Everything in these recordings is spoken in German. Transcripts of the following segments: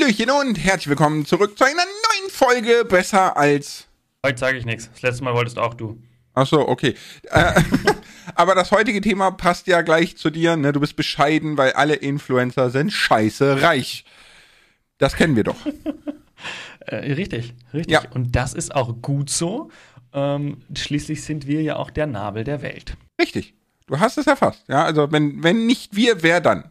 Hallöchen und herzlich willkommen zurück zu einer neuen Folge Besser als. Heute sage ich nichts. Das letzte Mal wolltest auch du. Ach so, okay. Äh, aber das heutige Thema passt ja gleich zu dir. Ne? Du bist bescheiden, weil alle Influencer sind scheiße reich. Das kennen wir doch. Äh, richtig, richtig. Ja. Und das ist auch gut so. Ähm, schließlich sind wir ja auch der Nabel der Welt. Richtig. Du hast es erfasst. Ja, also wenn, wenn nicht wir, wer dann?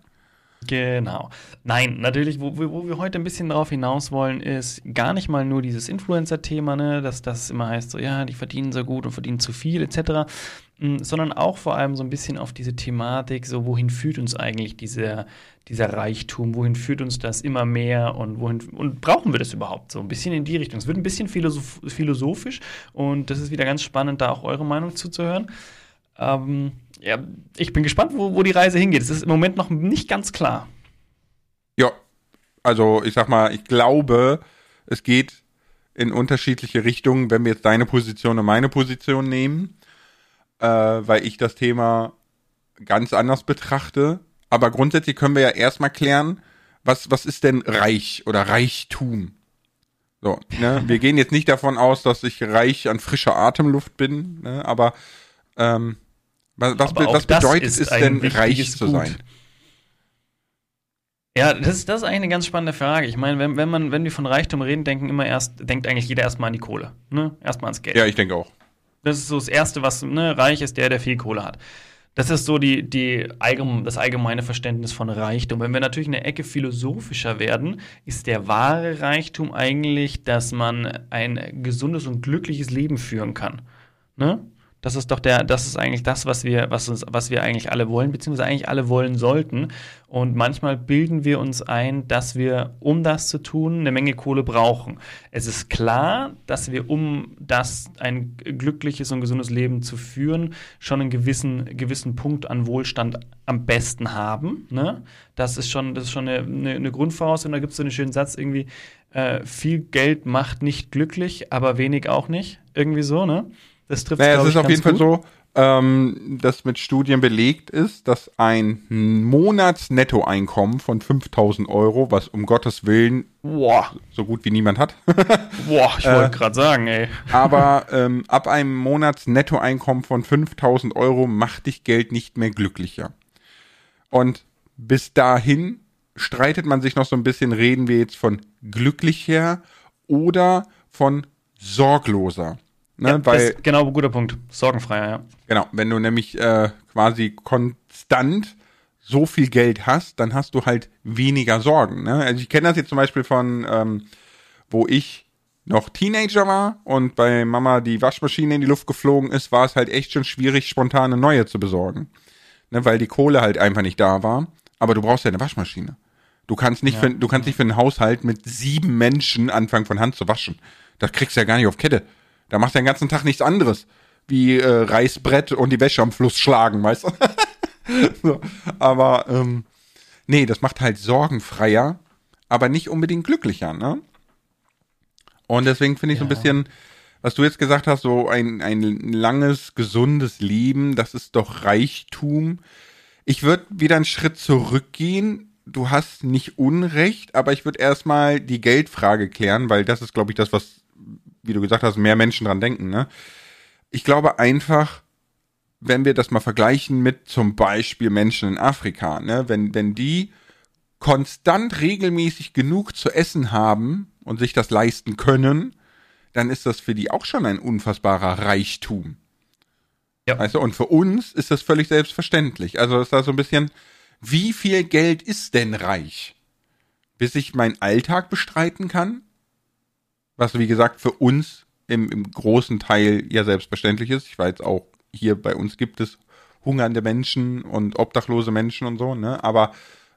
Genau. Nein, natürlich, wo, wo wir heute ein bisschen drauf hinaus wollen, ist gar nicht mal nur dieses Influencer-Thema, ne, dass das immer heißt, so ja, die verdienen so gut und verdienen zu viel, etc., mh, sondern auch vor allem so ein bisschen auf diese Thematik, so wohin führt uns eigentlich dieser, dieser Reichtum, wohin führt uns das immer mehr und wohin und brauchen wir das überhaupt so ein bisschen in die Richtung. Es wird ein bisschen philosoph philosophisch und das ist wieder ganz spannend, da auch eure Meinung zuzuhören. Ähm, ja, ich bin gespannt, wo, wo die Reise hingeht. Es ist im Moment noch nicht ganz klar. Ja, also ich sag mal, ich glaube, es geht in unterschiedliche Richtungen, wenn wir jetzt deine Position und meine Position nehmen, äh, weil ich das Thema ganz anders betrachte. Aber grundsätzlich können wir ja erstmal klären, was, was ist denn reich oder Reichtum? So, ne? Wir gehen jetzt nicht davon aus, dass ich reich an frischer Atemluft bin, ne? aber ähm, was, was, was bedeutet es denn, reich zu Gut. sein? Ja, das ist, das ist eigentlich eine ganz spannende Frage. Ich meine, wenn, wenn, man, wenn wir von Reichtum reden, denken immer erst, denkt eigentlich jeder erstmal an die Kohle. Ne? Erstmal ans Geld. Ja, ich denke auch. Das ist so das Erste, was ne, reich ist, der, der viel Kohle hat. Das ist so die, die allgeme, das allgemeine Verständnis von Reichtum. Wenn wir natürlich eine Ecke philosophischer werden, ist der wahre Reichtum eigentlich, dass man ein gesundes und glückliches Leben führen kann. Ne? Das ist doch der, das ist eigentlich das, was wir, was uns, was wir eigentlich alle wollen, beziehungsweise eigentlich alle wollen sollten. Und manchmal bilden wir uns ein, dass wir, um das zu tun, eine Menge Kohle brauchen. Es ist klar, dass wir, um das ein glückliches und gesundes Leben zu führen, schon einen gewissen, gewissen Punkt an Wohlstand am besten haben. Ne? Das ist schon, das ist schon eine, eine, eine Grundvoraussetzung. Da gibt es so einen schönen Satz irgendwie, äh, viel Geld macht nicht glücklich, aber wenig auch nicht. Irgendwie so, ne? Das trifft Naja, es ich, ist auf ganz jeden Fall gut. so, ähm, dass mit Studien belegt ist, dass ein Monatsnettoeinkommen von 5000 Euro, was um Gottes Willen Boah, so gut wie niemand hat, boah, ich wollte gerade sagen, ey. aber ähm, ab einem Monatsnettoeinkommen von 5000 Euro macht dich Geld nicht mehr glücklicher. Und bis dahin streitet man sich noch so ein bisschen, reden wir jetzt von glücklicher oder von sorgloser. Ne? Ja, Weil ist genau, guter Punkt. Sorgenfreier, ja. Genau, wenn du nämlich äh, quasi konstant so viel Geld hast, dann hast du halt weniger Sorgen. Ne? Also ich kenne das jetzt zum Beispiel von, ähm, wo ich noch Teenager war und bei Mama die Waschmaschine in die Luft geflogen ist, war es halt echt schon schwierig, spontan eine neue zu besorgen. Ne? Weil die Kohle halt einfach nicht da war. Aber du brauchst ja eine Waschmaschine. Du kannst nicht, Ja. für, du kannst nicht für einen Haushalt mit sieben Menschen anfangen von Hand zu waschen. Das kriegst du ja gar nicht auf Kette. Da machst du den ganzen Tag nichts anderes. Wie äh, Reißbrett und die Wäsche am Fluss schlagen, weißt du? so, aber ähm, nee, das macht halt sorgenfreier, aber nicht unbedingt glücklicher, ne? Und deswegen finde ich so ein Ja. bisschen, was du jetzt gesagt hast, so ein, ein langes, gesundes Leben, das ist doch Reichtum. Ich würde wieder einen Schritt zurückgehen. Du hast nicht Unrecht, aber ich würde erstmal die Geldfrage klären, weil das ist, glaube ich, das, was, wie du gesagt hast, mehr Menschen dran denken, ne? Ich glaube einfach, wenn wir das mal vergleichen mit zum Beispiel Menschen in Afrika, ne, wenn, wenn die konstant regelmäßig genug zu essen haben und sich das leisten können, dann ist das für die auch schon ein unfassbarer Reichtum. Ja. Weißt du, und für uns ist das völlig selbstverständlich. Also ist da so ein bisschen, wie viel Geld ist denn reich? Bis ich meinen Alltag bestreiten kann? Was, wie gesagt, für uns im, im großen Teil ja selbstverständlich ist. Ich weiß auch, hier bei uns gibt es hungernde Menschen und obdachlose Menschen und so, ne? Aber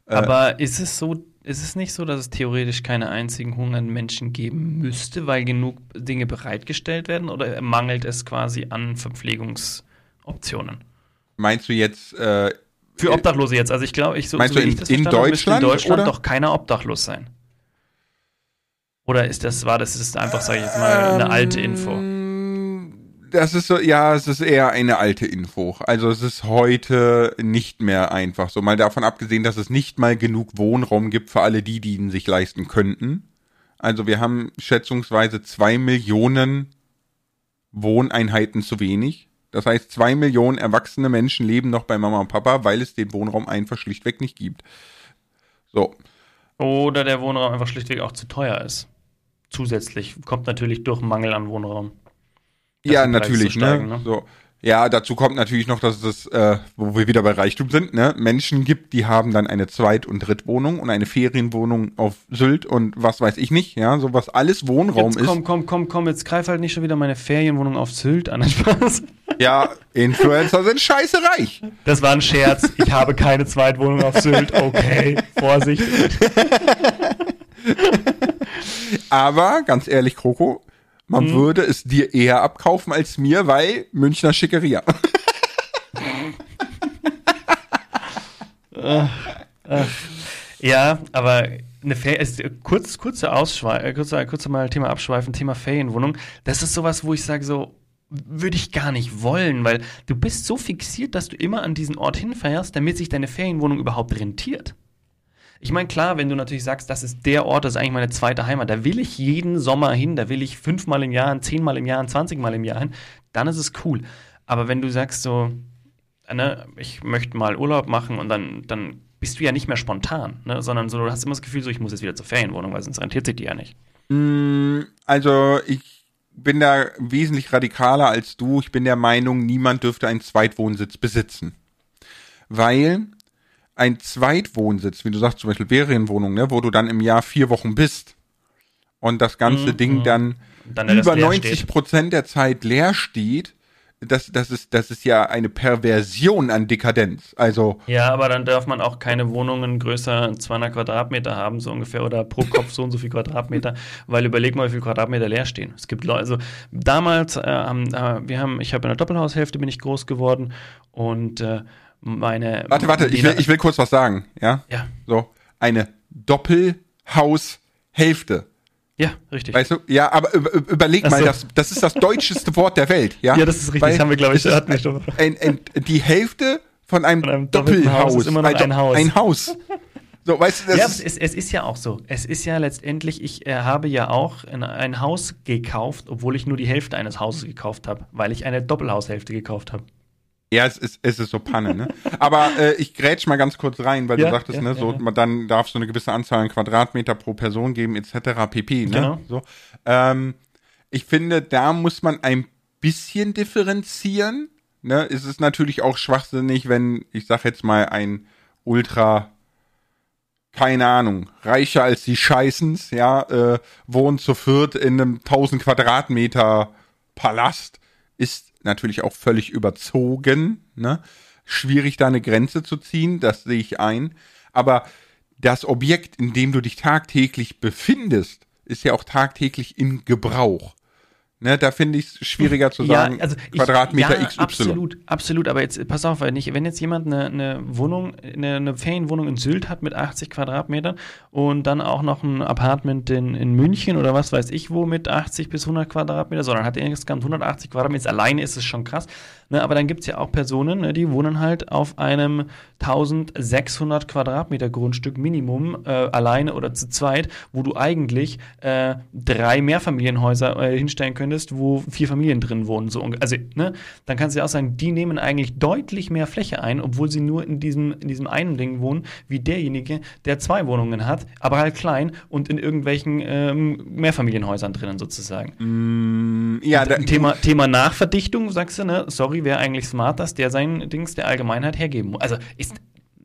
Äh, Aber ist es so, ist es nicht so, dass es theoretisch keine einzigen hungernden Menschen geben müsste, weil genug Dinge bereitgestellt werden? Oder mangelt es quasi an Verpflegungsoptionen? meinst du jetzt, äh, Für Obdachlose jetzt. Also ich glaube, ich so, Meinst so du in- in müsste Deutschland, in Deutschland oder? doch keiner obdachlos sein. Oder ist das, war das ist einfach, sage ich jetzt mal, eine alte Info? Ähm, das ist so, ja, es ist eher eine alte Info. Also es ist heute nicht mehr einfach so. Mal davon abgesehen, dass es nicht mal genug Wohnraum gibt für alle die, die ihn sich leisten könnten. Also wir haben schätzungsweise zwei Millionen Wohneinheiten zu wenig. Das heißt, zwei Millionen erwachsene Menschen leben noch bei Mama und Papa, weil es den Wohnraum einfach schlichtweg nicht gibt. So. Oder der Wohnraum einfach schlichtweg auch zu teuer ist. Zusätzlich kommt natürlich durch Mangel an Wohnraum. Ja, natürlich, steigen, ne? ne? So. Ja, dazu kommt natürlich noch, dass es, äh, wo wir wieder bei Reichtum sind, ne, Menschen gibt, die haben dann eine Zweit- und Drittwohnung und eine Ferienwohnung auf Sylt und was weiß ich nicht, ja, so was alles Wohnraum jetzt ist. Komm, komm, komm, komm, jetzt greif halt nicht schon wieder meine Ferienwohnung auf Sylt an, Spaß. Ja, Influencer sind scheiße reich. Das war ein Scherz. Ich habe keine Zweitwohnung auf Sylt. Okay, Vorsicht. Aber ganz ehrlich, Kroko, man hm. würde es dir eher abkaufen als mir, weil Münchner Schickeria. ja, aber eine Fer ist, kurz, kurze Ausschweif, äh, kurz, kurz mal Thema abschweifen, Thema Ferienwohnung. Das ist sowas, wo ich sage so, würde ich gar nicht wollen, weil du bist so fixiert, dass du immer an diesen Ort hinfährst, damit sich deine Ferienwohnung überhaupt rentiert. Ich meine, klar, wenn du natürlich sagst, das ist der Ort, das ist eigentlich meine zweite Heimat, da will ich jeden Sommer hin, da will ich fünfmal im Jahr, zehnmal im Jahr, zwanzigmal im Jahr hin, dann ist es cool. Aber wenn du sagst so, ne, ich möchte mal Urlaub machen und dann, dann bist du ja nicht mehr spontan, ne, sondern so, du hast immer das Gefühl, so, ich muss jetzt wieder zur Ferienwohnung, weil sonst rentiert sich die ja nicht. Mm, also, ich bin da wesentlich radikaler als du. Ich bin der Meinung, niemand dürfte einen Zweitwohnsitz besitzen. Weil ein Zweitwohnsitz, wie du sagst, zum Beispiel Ferienwohnung, ne, wo du dann im Jahr vier Wochen bist und das ganze mhm. Ding mhm. dann, dann über 90 Prozent der Zeit leer steht, das, das, ist, das ist ja eine Perversion an Dekadenz. Also ja, aber dann darf man auch keine Wohnungen größer 200 Quadratmeter haben, so ungefähr, oder pro Kopf so und so viel Quadratmeter, weil überleg mal, wie viele Quadratmeter leer stehen. Es gibt Leute, also damals, äh, äh, wir haben, ich habe in der Doppelhaushälfte bin ich groß geworden und äh, meine. Warte, warte, ich will, ich will kurz was sagen, ja? Ja. So, eine Doppelhaushälfte. Ja, richtig. Weißt du? Ja, aber überleg mal, so. das, das ist das deutscheste Wort der Welt, ja? Ja, das ist richtig, Weil das haben wir, glaube ich, hatten nicht ein, ein, Die Hälfte von einem, von einem Doppelhaus ist immer noch ein, Haus. Ein Haus. So, weißt du, das ja, es, es, ist ja auch so. Es ist ja letztendlich, ich äh, habe ja auch ein, ein Haus gekauft, obwohl ich nur die Hälfte eines Hauses gekauft habe, weil ich eine Doppelhaushälfte gekauft habe. Ja, es ist, es ist so Panne, ne? Aber äh, ich grätsch mal ganz kurz rein, weil ja, du sagtest, ja, ne, so, ja. dann darfst du eine gewisse Anzahl an Quadratmeter pro Person geben, etc. pp. Ne? Genau. So. Ähm, ich finde, da muss man ein bisschen differenzieren. Ne? Es ist natürlich auch schwachsinnig, wenn, ich sag jetzt mal, ein Ultra, keine Ahnung, reicher als die Scheißens, ja, äh, wohnt zu viert in einem 1000 Quadratmeter Palast, ist natürlich auch völlig überzogen. Ne? Schwierig, da eine Grenze zu ziehen, das sehe ich ein. Aber das Objekt, in dem du dich tagtäglich befindest, ist ja auch tagtäglich in Gebrauch. Ne, da finde ich es schwieriger zu sagen, ja, also ich, Quadratmeter ja, XY. Absolut, absolut. Aber jetzt pass auf, wenn, ich, wenn jetzt jemand eine, eine Wohnung, eine, eine, Ferienwohnung in Sylt hat mit 80 Quadratmetern und dann auch noch ein Apartment in, in München oder was weiß ich wo mit 80 bis 100 Quadratmeter, sondern hat insgesamt 180 Quadratmeter. Alleine ist es schon krass. Ne, aber dann gibt es ja auch Personen, ne, die wohnen halt auf einem 1600 Quadratmeter Grundstück Minimum, äh, alleine oder zu zweit, wo du eigentlich äh, drei Mehrfamilienhäuser äh, hinstellen könntest, wo vier Familien drin wohnen. So, also, ne, dann kannst du ja auch sagen, die nehmen eigentlich deutlich mehr Fläche ein, obwohl sie nur in diesem, in diesem einen Ding wohnen, wie derjenige, der zwei Wohnungen hat, aber halt klein und in irgendwelchen ähm, Mehrfamilienhäusern drinnen sozusagen. Mm, ja, da, Thema, Thema Nachverdichtung, sagst du, ne? Sorry, wäre eigentlich smart, dass der sein Dings der Allgemeinheit hergeben muss. Also ist,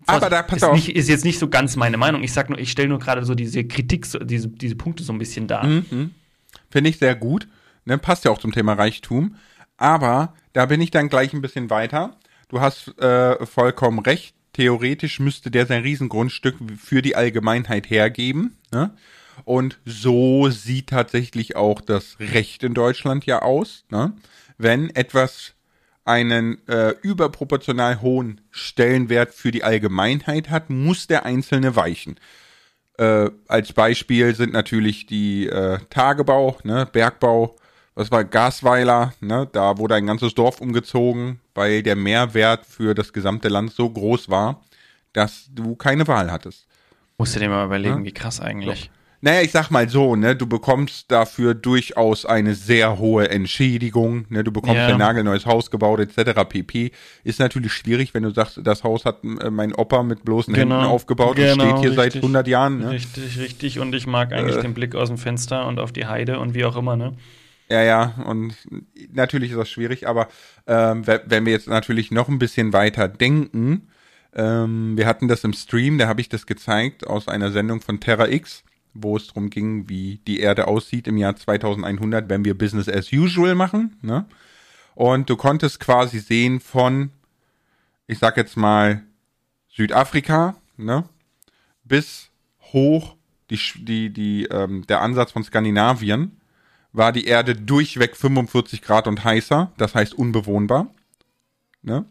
aber da pass ist, auf. Nicht, ist jetzt nicht so ganz meine Meinung. Ich sag nur, ich stelle nur gerade so diese Kritik, diese, diese Punkte so ein bisschen dar. Mhm. Finde ich sehr gut. Ne, passt ja auch zum Thema Reichtum. Aber da bin ich dann gleich ein bisschen weiter. Du hast äh, vollkommen recht. Theoretisch müsste der sein Riesengrundstück für die Allgemeinheit hergeben. Ne? Und so sieht tatsächlich auch das Recht in Deutschland ja aus. Ne? Wenn etwas einen äh, überproportional hohen Stellenwert für die Allgemeinheit hat, muss der Einzelne weichen. Äh, als Beispiel sind natürlich die äh, Tagebau, ne, Bergbau, was war Gasweiler, ne? Da wurde ein ganzes Dorf umgezogen, weil der Mehrwert für das gesamte Land so groß war, dass du keine Wahl hattest. Musst du dir mal überlegen, ja? wie krass eigentlich. Naja, ich sag mal so, ne, du bekommst dafür durchaus eine sehr hohe Entschädigung, ne, du bekommst ja. ein nagelneues Haus gebaut, etc. pp. Ist natürlich schwierig, wenn du sagst, das Haus hat äh, mein Opa mit bloßen genau. Händen aufgebaut genau, und steht hier richtig, seit 100 Jahren. Ne? Richtig, richtig. Und ich mag eigentlich äh, den Blick aus dem Fenster und auf die Heide und wie auch immer, ne? Ja, ja, und natürlich ist das schwierig, aber ähm, wenn wir jetzt natürlich noch ein bisschen weiter denken, ähm, wir hatten das im Stream, da habe ich das gezeigt aus einer Sendung von Terra X wo es darum ging, wie die Erde aussieht im Jahr 2100, wenn wir Business as usual machen. Ne? Und du konntest quasi sehen von, ich sag jetzt mal, Südafrika, ne, bis hoch die, die, die, ähm, der Ansatz von Skandinavien war die Erde durchweg 45 Grad und heißer, das heißt unbewohnbar. Ne?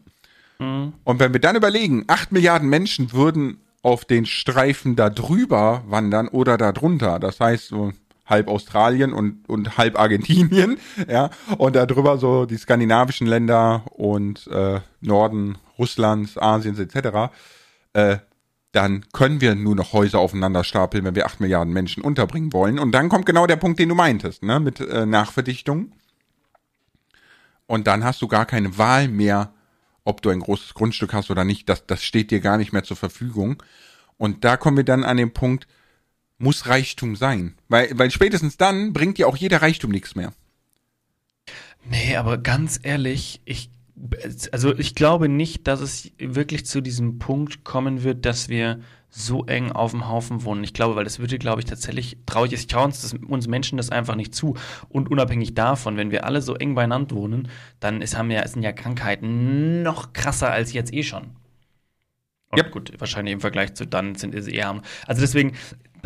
Mhm. Und wenn wir dann überlegen, 8 Milliarden Menschen würden auf den Streifen da drüber wandern oder da drunter. Das heißt, so halb Australien und, und halb Argentinien, ja, und da drüber so die skandinavischen Länder und äh, Norden Russlands, Asiens etc., äh, dann können wir nur noch Häuser aufeinander stapeln, wenn wir acht Milliarden Menschen unterbringen wollen. Und dann kommt genau der Punkt, den du meintest, ne, mit äh, Nachverdichtung. Und dann hast du gar keine Wahl mehr, ob du ein großes Grundstück hast oder nicht, das, das steht dir gar nicht mehr zur Verfügung. Und da kommen wir dann an den Punkt, muss Reichtum sein? Weil, weil spätestens dann bringt dir auch jeder Reichtum nichts mehr. Nee, aber ganz ehrlich, ich, also ich glaube nicht, dass es wirklich zu diesem Punkt kommen wird, dass wir so eng auf dem Haufen wohnen. Ich glaube, weil das würde, glaube ich, tatsächlich traurig ist. Ich traue uns, das, uns Menschen das einfach nicht zu. Und unabhängig davon, wenn wir alle so eng beieinander wohnen, dann ist, haben ja, sind ja Krankheiten noch krasser als jetzt eh schon. Ja, gut, wahrscheinlich im Vergleich zu dann sind es eher. Also deswegen,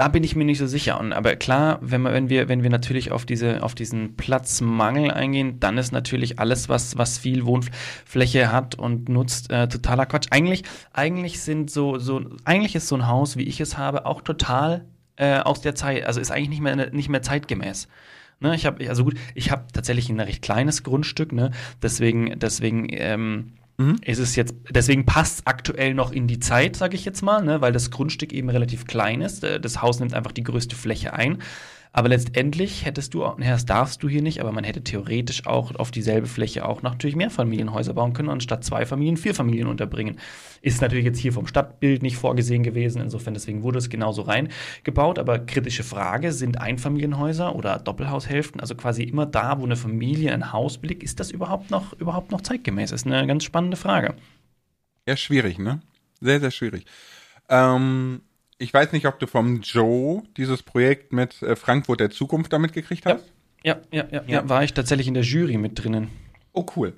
da bin ich mir nicht so sicher. Und, aber klar, wenn, wir, wenn, wir, wenn wir natürlich auf, diese, auf diesen Platzmangel eingehen, dann ist natürlich alles, was, was viel Wohnfläche hat und nutzt, äh, totaler Quatsch. Eigentlich, eigentlich sind so, so, eigentlich ist so ein Haus, wie ich es habe, auch total äh, aus der Zeit, also ist eigentlich nicht mehr, nicht mehr zeitgemäß. Ne, ich habe, also gut, ich habe tatsächlich ein recht kleines Grundstück, ne? Deswegen, deswegen, ähm, Mhm. Ist es jetzt, deswegen passt es aktuell noch in die Zeit, sage ich jetzt mal, ne, weil das Grundstück eben relativ klein ist. Äh, das Haus nimmt einfach die größte Fläche ein. Aber letztendlich hättest du, das darfst du hier nicht, aber man hätte theoretisch auch auf dieselbe Fläche auch natürlich mehr Familienhäuser bauen können und statt zwei Familien vier Familien unterbringen. Ist natürlich jetzt hier vom Stadtbild nicht vorgesehen gewesen, insofern deswegen wurde es genauso reingebaut. Aber kritische Frage, sind Einfamilienhäuser oder Doppelhaushälften, also quasi immer da, wo eine Familie ein Haus blickt, ist das überhaupt noch, überhaupt noch zeitgemäß? Ist eine ganz spannende Frage. Ja, schwierig, ne? Sehr, sehr schwierig. Ähm, ich weiß nicht, ob du vom Joe dieses Projekt mit äh, Frankfurt der Zukunft damit gekriegt hast. Ja, ja, ja, ja, ja. war ich tatsächlich in der Jury mit drinnen. Oh, cool.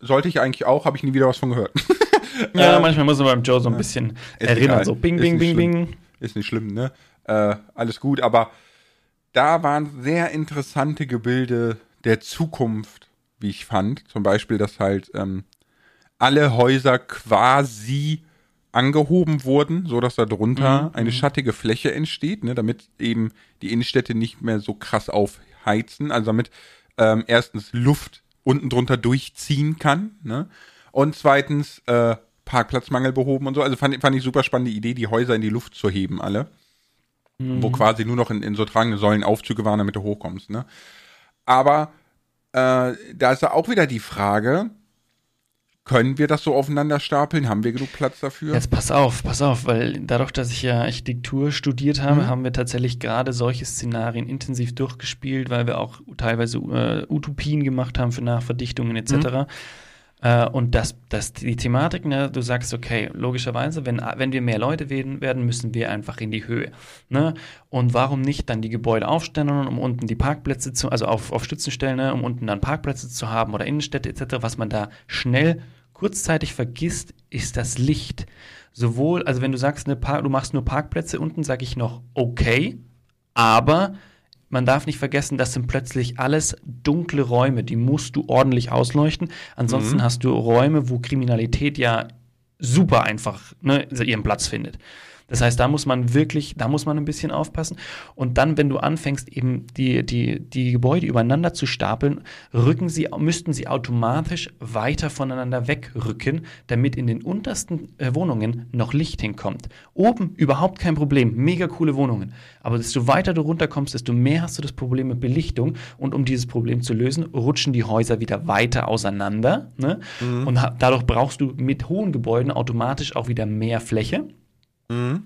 Sollte ich eigentlich auch, habe ich nie wieder was von gehört. ja, ähm, manchmal muss man beim Joe so ein bisschen erinnern, egal. so bing, bing, bing, bing. Ist nicht schlimm, ne? Äh, alles gut, aber da waren sehr interessante Gebilde der Zukunft, wie ich fand. Zum Beispiel, dass halt ähm, alle Häuser quasi angehoben wurden, so dass da drunter mhm. eine mhm. schattige Fläche entsteht, ne, damit eben die Innenstädte nicht mehr so krass aufheizen, also damit ähm, erstens Luft unten drunter durchziehen kann, ne, und zweitens äh, Parkplatzmangel behoben und so. Also fand, fand ich super spannende Idee, die Häuser in die Luft zu heben, alle, mhm. wo quasi nur noch in, in so tragende Säulen Aufzüge waren, damit du hochkommst, ne. Aber äh, da ist ja auch wieder die Frage, können wir das so aufeinander stapeln? Haben wir genug Platz dafür? Jetzt pass auf, pass auf, weil dadurch, dass ich ja Architektur studiert habe, mhm. haben wir tatsächlich gerade solche Szenarien intensiv durchgespielt, weil wir auch teilweise äh, Utopien gemacht haben für Nachverdichtungen etc. Mhm. Äh, und das, das, die Thematik, ne, du sagst, okay, logischerweise, wenn, wenn wir mehr Leute werden, werden, müssen wir einfach in die Höhe. Ne? Und warum nicht dann die Gebäude aufstellen, um unten die Parkplätze zu, also auf, auf Stützen stellen, ne, um unten dann Parkplätze zu haben oder Innenstädte etc., was man da schnell kurzzeitig vergisst, ist das Licht. Sowohl, also wenn du sagst, ne, du machst nur Parkplätze unten, sage ich noch okay, aber man darf nicht vergessen, das sind plötzlich alles dunkle Räume, die musst du ordentlich ausleuchten. Ansonsten mhm. hast du Räume, wo Kriminalität ja super einfach ne, ihren Platz findet. Das heißt, da muss man wirklich, da muss man ein bisschen aufpassen. Und dann, wenn du anfängst, eben die, die, die Gebäude übereinander zu stapeln, rücken sie, müssten sie automatisch weiter voneinander wegrücken, damit in den untersten äh, Wohnungen noch Licht hinkommt. Oben überhaupt kein Problem, mega coole Wohnungen. Aber desto weiter du runterkommst, desto mehr hast du das Problem mit Belichtung. Und um dieses Problem zu lösen, rutschen die Häuser wieder weiter auseinander. Ne? Mhm. Und dadurch brauchst du mit hohen Gebäuden automatisch auch wieder mehr Fläche. Mhm.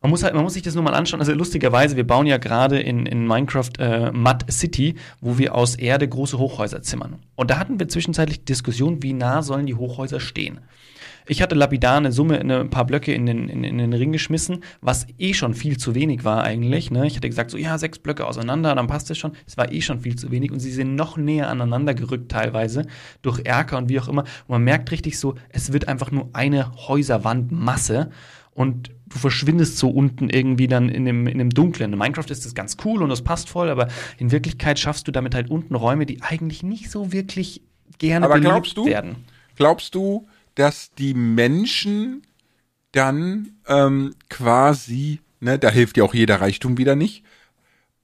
Man muss, halt, man muss sich das nur mal anschauen. Also lustigerweise, wir bauen ja gerade in, in Minecraft äh, Mud City, wo wir aus Erde große Hochhäuser zimmern. Und da hatten wir zwischenzeitlich Diskussion, wie nah sollen die Hochhäuser stehen. Ich hatte lapidar eine Summe, eine, ein paar Blöcke in den, in, in, den Ring geschmissen, was eh schon viel zu wenig war eigentlich. Ne? Ich hatte gesagt, so ja, sechs Blöcke auseinander, dann passt es schon. Es war eh schon viel zu wenig und sie sind noch näher aneinander gerückt teilweise durch Erker und wie auch immer. Und man merkt richtig so, es wird einfach nur eine Häuserwandmasse und du verschwindest so unten irgendwie dann in dem, in dem Dunklen. In Minecraft ist das ganz cool und das passt voll, aber in Wirklichkeit schaffst du damit halt unten Räume, die eigentlich nicht so wirklich gerne aber glaubst du, werden. Glaubst du, dass die Menschen dann ähm, quasi, ne, da hilft ja auch jeder Reichtum wieder nicht,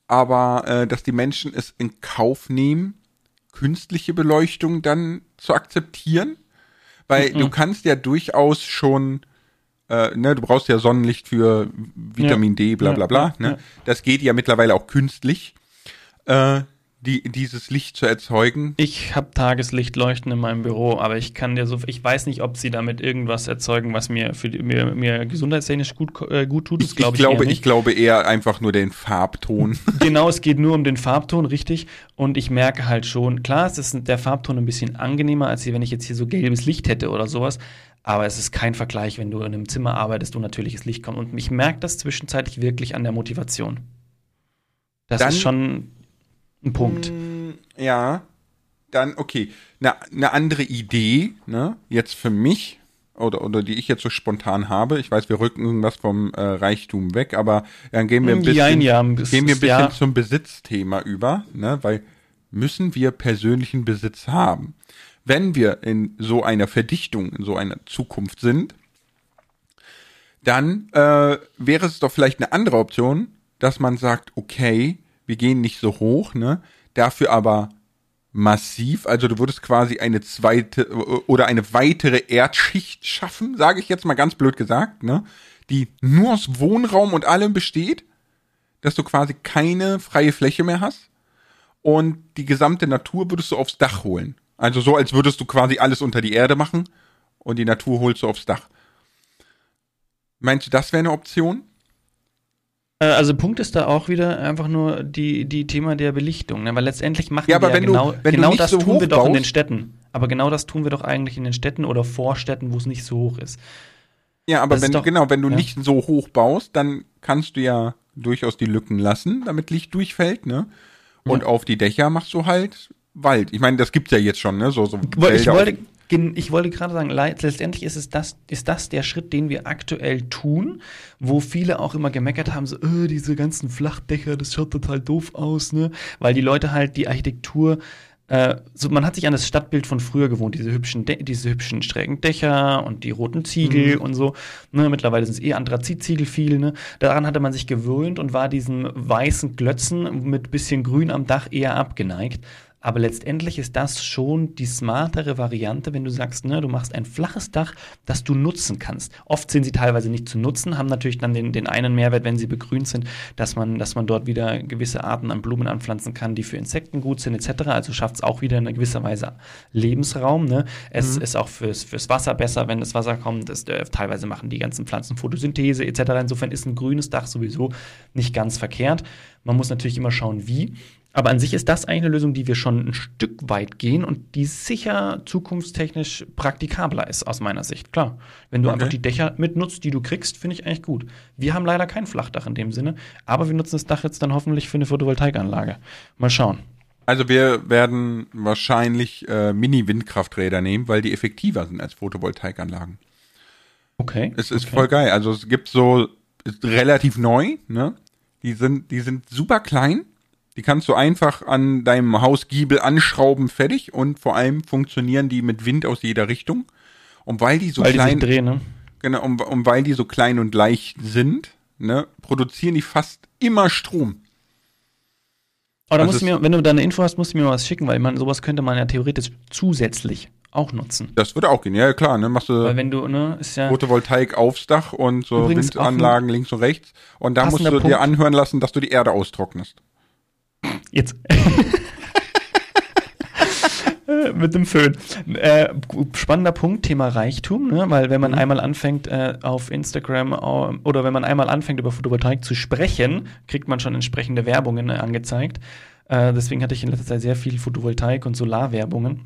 aber äh, dass die Menschen es in Kauf nehmen, künstliche Beleuchtung dann zu akzeptieren? Weil mhm. du kannst ja durchaus schon äh, ne, du brauchst ja Sonnenlicht für Vitamin ja. D, bla bla bla. Ja, ne? Das geht ja mittlerweile auch künstlich, äh, die, dieses Licht zu erzeugen. Ich habe Tageslichtleuchten in meinem Büro, aber ich kann dir so, ich weiß nicht, ob sie damit irgendwas erzeugen, was mir für mir, mir gesundheitstechnisch gut, äh, gut tut. Das ich, glaub ich, ich glaube, ich glaube eher einfach nur den Farbton. genau, es geht nur um den Farbton, richtig. Und ich merke halt schon, klar, es ist der Farbton ein bisschen angenehmer, als wenn ich jetzt hier so gelbes Licht hätte oder sowas. Aber es ist kein Vergleich, wenn du in einem Zimmer arbeitest, wo natürliches Licht kommt. Und ich merke das zwischenzeitlich wirklich an der Motivation. Das dann, ist schon ein Punkt. Mm, ja, dann, okay. Eine ne andere Idee, ne, jetzt für mich, oder, oder die ich jetzt so spontan habe. Ich weiß, wir rücken irgendwas vom äh, Reichtum weg, aber dann gehen wir ein bisschen, ja, ja, gehen wir ein bisschen ja. zum Besitzthema über, ne, weil müssen wir persönlichen Besitz haben wenn wir in so einer Verdichtung, in so einer Zukunft sind, dann äh, wäre es doch vielleicht eine andere Option, dass man sagt, okay, wir gehen nicht so hoch, ne, dafür aber massiv, also du würdest quasi eine zweite oder eine weitere Erdschicht schaffen, sage ich jetzt mal ganz blöd gesagt, ne, die nur aus Wohnraum und allem besteht, dass du quasi keine freie Fläche mehr hast und die gesamte Natur würdest du aufs Dach holen. Also so, als würdest du quasi alles unter die Erde machen und die Natur holst du aufs Dach. Meinst du, das wäre eine Option? Äh, also Punkt ist da auch wieder einfach nur die, die Thema der Belichtung, ne? weil letztendlich machen ja, wir ja genau, du, genau du das so tun wir doch in den Städten. Aber genau das tun wir doch eigentlich in den Städten oder Vorstädten, wo es nicht so hoch ist. Ja, aber wenn, doch, genau, wenn du ja. nicht so hoch baust, dann kannst du ja durchaus die Lücken lassen, damit Licht durchfällt, ne? Und ja. auf die Dächer machst du halt Wald. Ich meine, das gibt's ja jetzt schon, ne? So, so ich wollte, ich wollte gerade sagen, letztendlich ist es das, ist das der Schritt, den wir aktuell tun, wo viele auch immer gemeckert haben, so, äh, diese ganzen Flachdächer, das schaut total doof aus, ne? Weil die Leute halt die Architektur äh, so, man hat sich an das Stadtbild von früher gewohnt, diese hübschen, De diese hübschen schrägen Dächer und die roten Ziegel mhm. und so. Ne, mittlerweile sind es eh Anthrazitziegel viel. Ne? Daran hatte man sich gewöhnt und war diesen weißen Glötzen mit bisschen Grün am Dach eher abgeneigt. Aber letztendlich ist das schon die smartere Variante, wenn du sagst, ne, du machst ein flaches Dach, das du nutzen kannst. Oft sind sie teilweise nicht zu nutzen, haben natürlich dann den, den einen Mehrwert, wenn sie begrünt sind, dass man, dass man dort wieder gewisse Arten an Blumen anpflanzen kann, die für Insekten gut sind, etc. Also schafft es auch wieder in gewisser Weise Lebensraum. Ne? Es mhm. ist auch fürs, fürs Wasser besser, wenn das Wasser kommt. Das, äh, teilweise machen die ganzen Pflanzen Photosynthese, etc. Insofern ist ein grünes Dach sowieso nicht ganz verkehrt. Man muss natürlich immer schauen, wie. Aber an sich ist das eigentlich eine Lösung, die wir schon ein Stück weit gehen und die sicher zukunftstechnisch praktikabler ist, aus meiner Sicht. Klar, wenn du okay. einfach die Dächer mitnutzt, die du kriegst, finde ich eigentlich gut. Wir haben leider kein Flachdach in dem Sinne, aber wir nutzen das Dach jetzt dann hoffentlich für eine Photovoltaikanlage. Mal schauen. Also wir werden wahrscheinlich äh, Mini-Windkrafträder nehmen, weil die effektiver sind als Photovoltaikanlagen. Okay. Es ist okay. voll geil. Also es gibt so ist relativ neu, ne? Die sind, die sind super klein die kannst du einfach an deinem Hausgiebel anschrauben, fertig. Und vor allem funktionieren die mit Wind aus jeder Richtung. Und weil die so weil klein. Die drehen, ne? genau, und, und weil die so klein und leicht sind, ne, produzieren die fast immer Strom. Aber da Das musst du mir, wenn du da eine Info hast, musst du mir mal was schicken, weil man, sowas könnte man ja theoretisch zusätzlich auch nutzen. Das würde auch gehen, ja klar, ne? Machst Weil du wenn du, ne, ist ja. Photovoltaik aufs Dach und so Übrigens Windanlagen links und rechts. Und da musst du passender dir Punkt. anhören lassen, dass du die Erde austrocknest. Jetzt. Mit dem Föhn. Äh, spannender Punkt, Thema Reichtum, ne? weil wenn man Mhm. einmal anfängt äh, auf Instagram äh, oder wenn man einmal anfängt über Photovoltaik zu sprechen, kriegt man schon entsprechende Werbungen äh, angezeigt. Äh, deswegen hatte ich in letzter Zeit sehr viel Photovoltaik- und Solarwerbungen.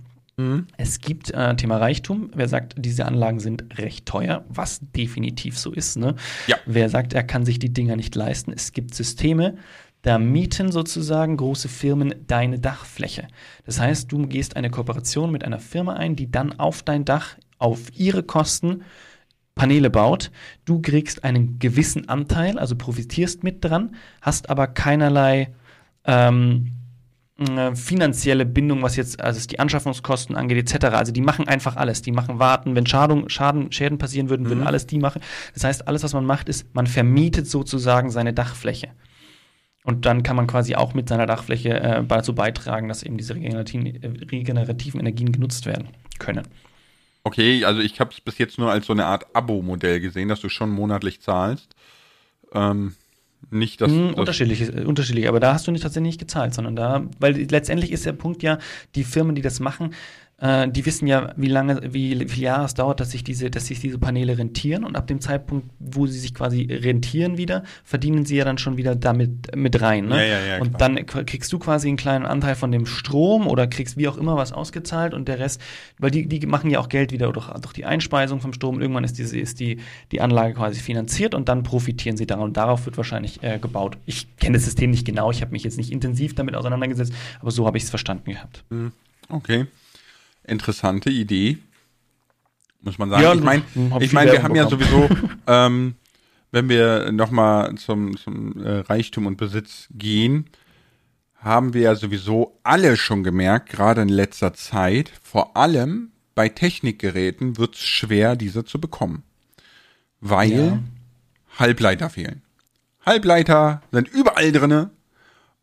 Es gibt äh, Thema Reichtum. Wer sagt, diese Anlagen sind recht teuer, was definitiv so ist. Ne? Ja. Wer sagt, er kann sich die Dinger nicht leisten. Es gibt Systeme, da mieten sozusagen große Firmen deine Dachfläche. Das heißt, du gehst eine Kooperation mit einer Firma ein, die dann auf dein Dach auf ihre Kosten Paneele baut. Du kriegst einen gewissen Anteil, also profitierst mit dran, hast aber keinerlei ähm, äh, finanzielle Bindung, was jetzt also die Anschaffungskosten angeht, etc. Also die machen einfach alles. Die machen Warten, wenn Schadung, Schaden, Schäden passieren würden, würden alles die machen. Das heißt, alles, was man macht, ist, man vermietet sozusagen seine Dachfläche. Und dann kann man quasi auch mit seiner Dachfläche äh, dazu beitragen, dass eben diese regenerativen, äh, regenerativen Energien genutzt werden können. Okay, also ich habe es bis jetzt nur als so eine Art Abo-Modell gesehen, dass du schon monatlich zahlst. Ähm, nicht, dass, Hm, dass unterschiedlich, äh, unterschiedlich, aber da hast du nicht tatsächlich nicht gezahlt, sondern da, weil letztendlich ist der Punkt ja, die Firmen, die das machen, äh, die wissen ja, wie lange, wie, wie viele Jahre es dauert, dass sich diese, dass sich diese Paneele rentieren und ab dem Zeitpunkt, wo sie sich quasi rentieren wieder, verdienen sie ja dann schon wieder damit mit rein. Ne? Ja, ja, ja, und klar. dann kriegst du quasi einen kleinen Anteil von dem Strom oder kriegst wie auch immer was ausgezahlt und der Rest, weil die, die machen ja auch Geld wieder durch, durch die Einspeisung vom Strom. Irgendwann ist, diese, ist die, die Anlage quasi finanziert und dann profitieren sie daran. Und darauf wird wahrscheinlich äh, gebaut. Ich kenne das System nicht genau, ich habe mich jetzt nicht intensiv damit auseinandergesetzt, aber so habe ich es verstanden gehabt. Okay. Interessante Idee. Muss man sagen. Ja, ich meine, ich mein, wir haben ja bekommen. sowieso, ähm, wenn wir nochmal zum, zum äh, Reichtum und Besitz gehen, haben wir ja sowieso alle schon gemerkt, gerade in letzter Zeit, vor allem bei Technikgeräten wird es schwer, diese zu bekommen. Weil Ja. Halbleiter fehlen. Halbleiter sind überall drinne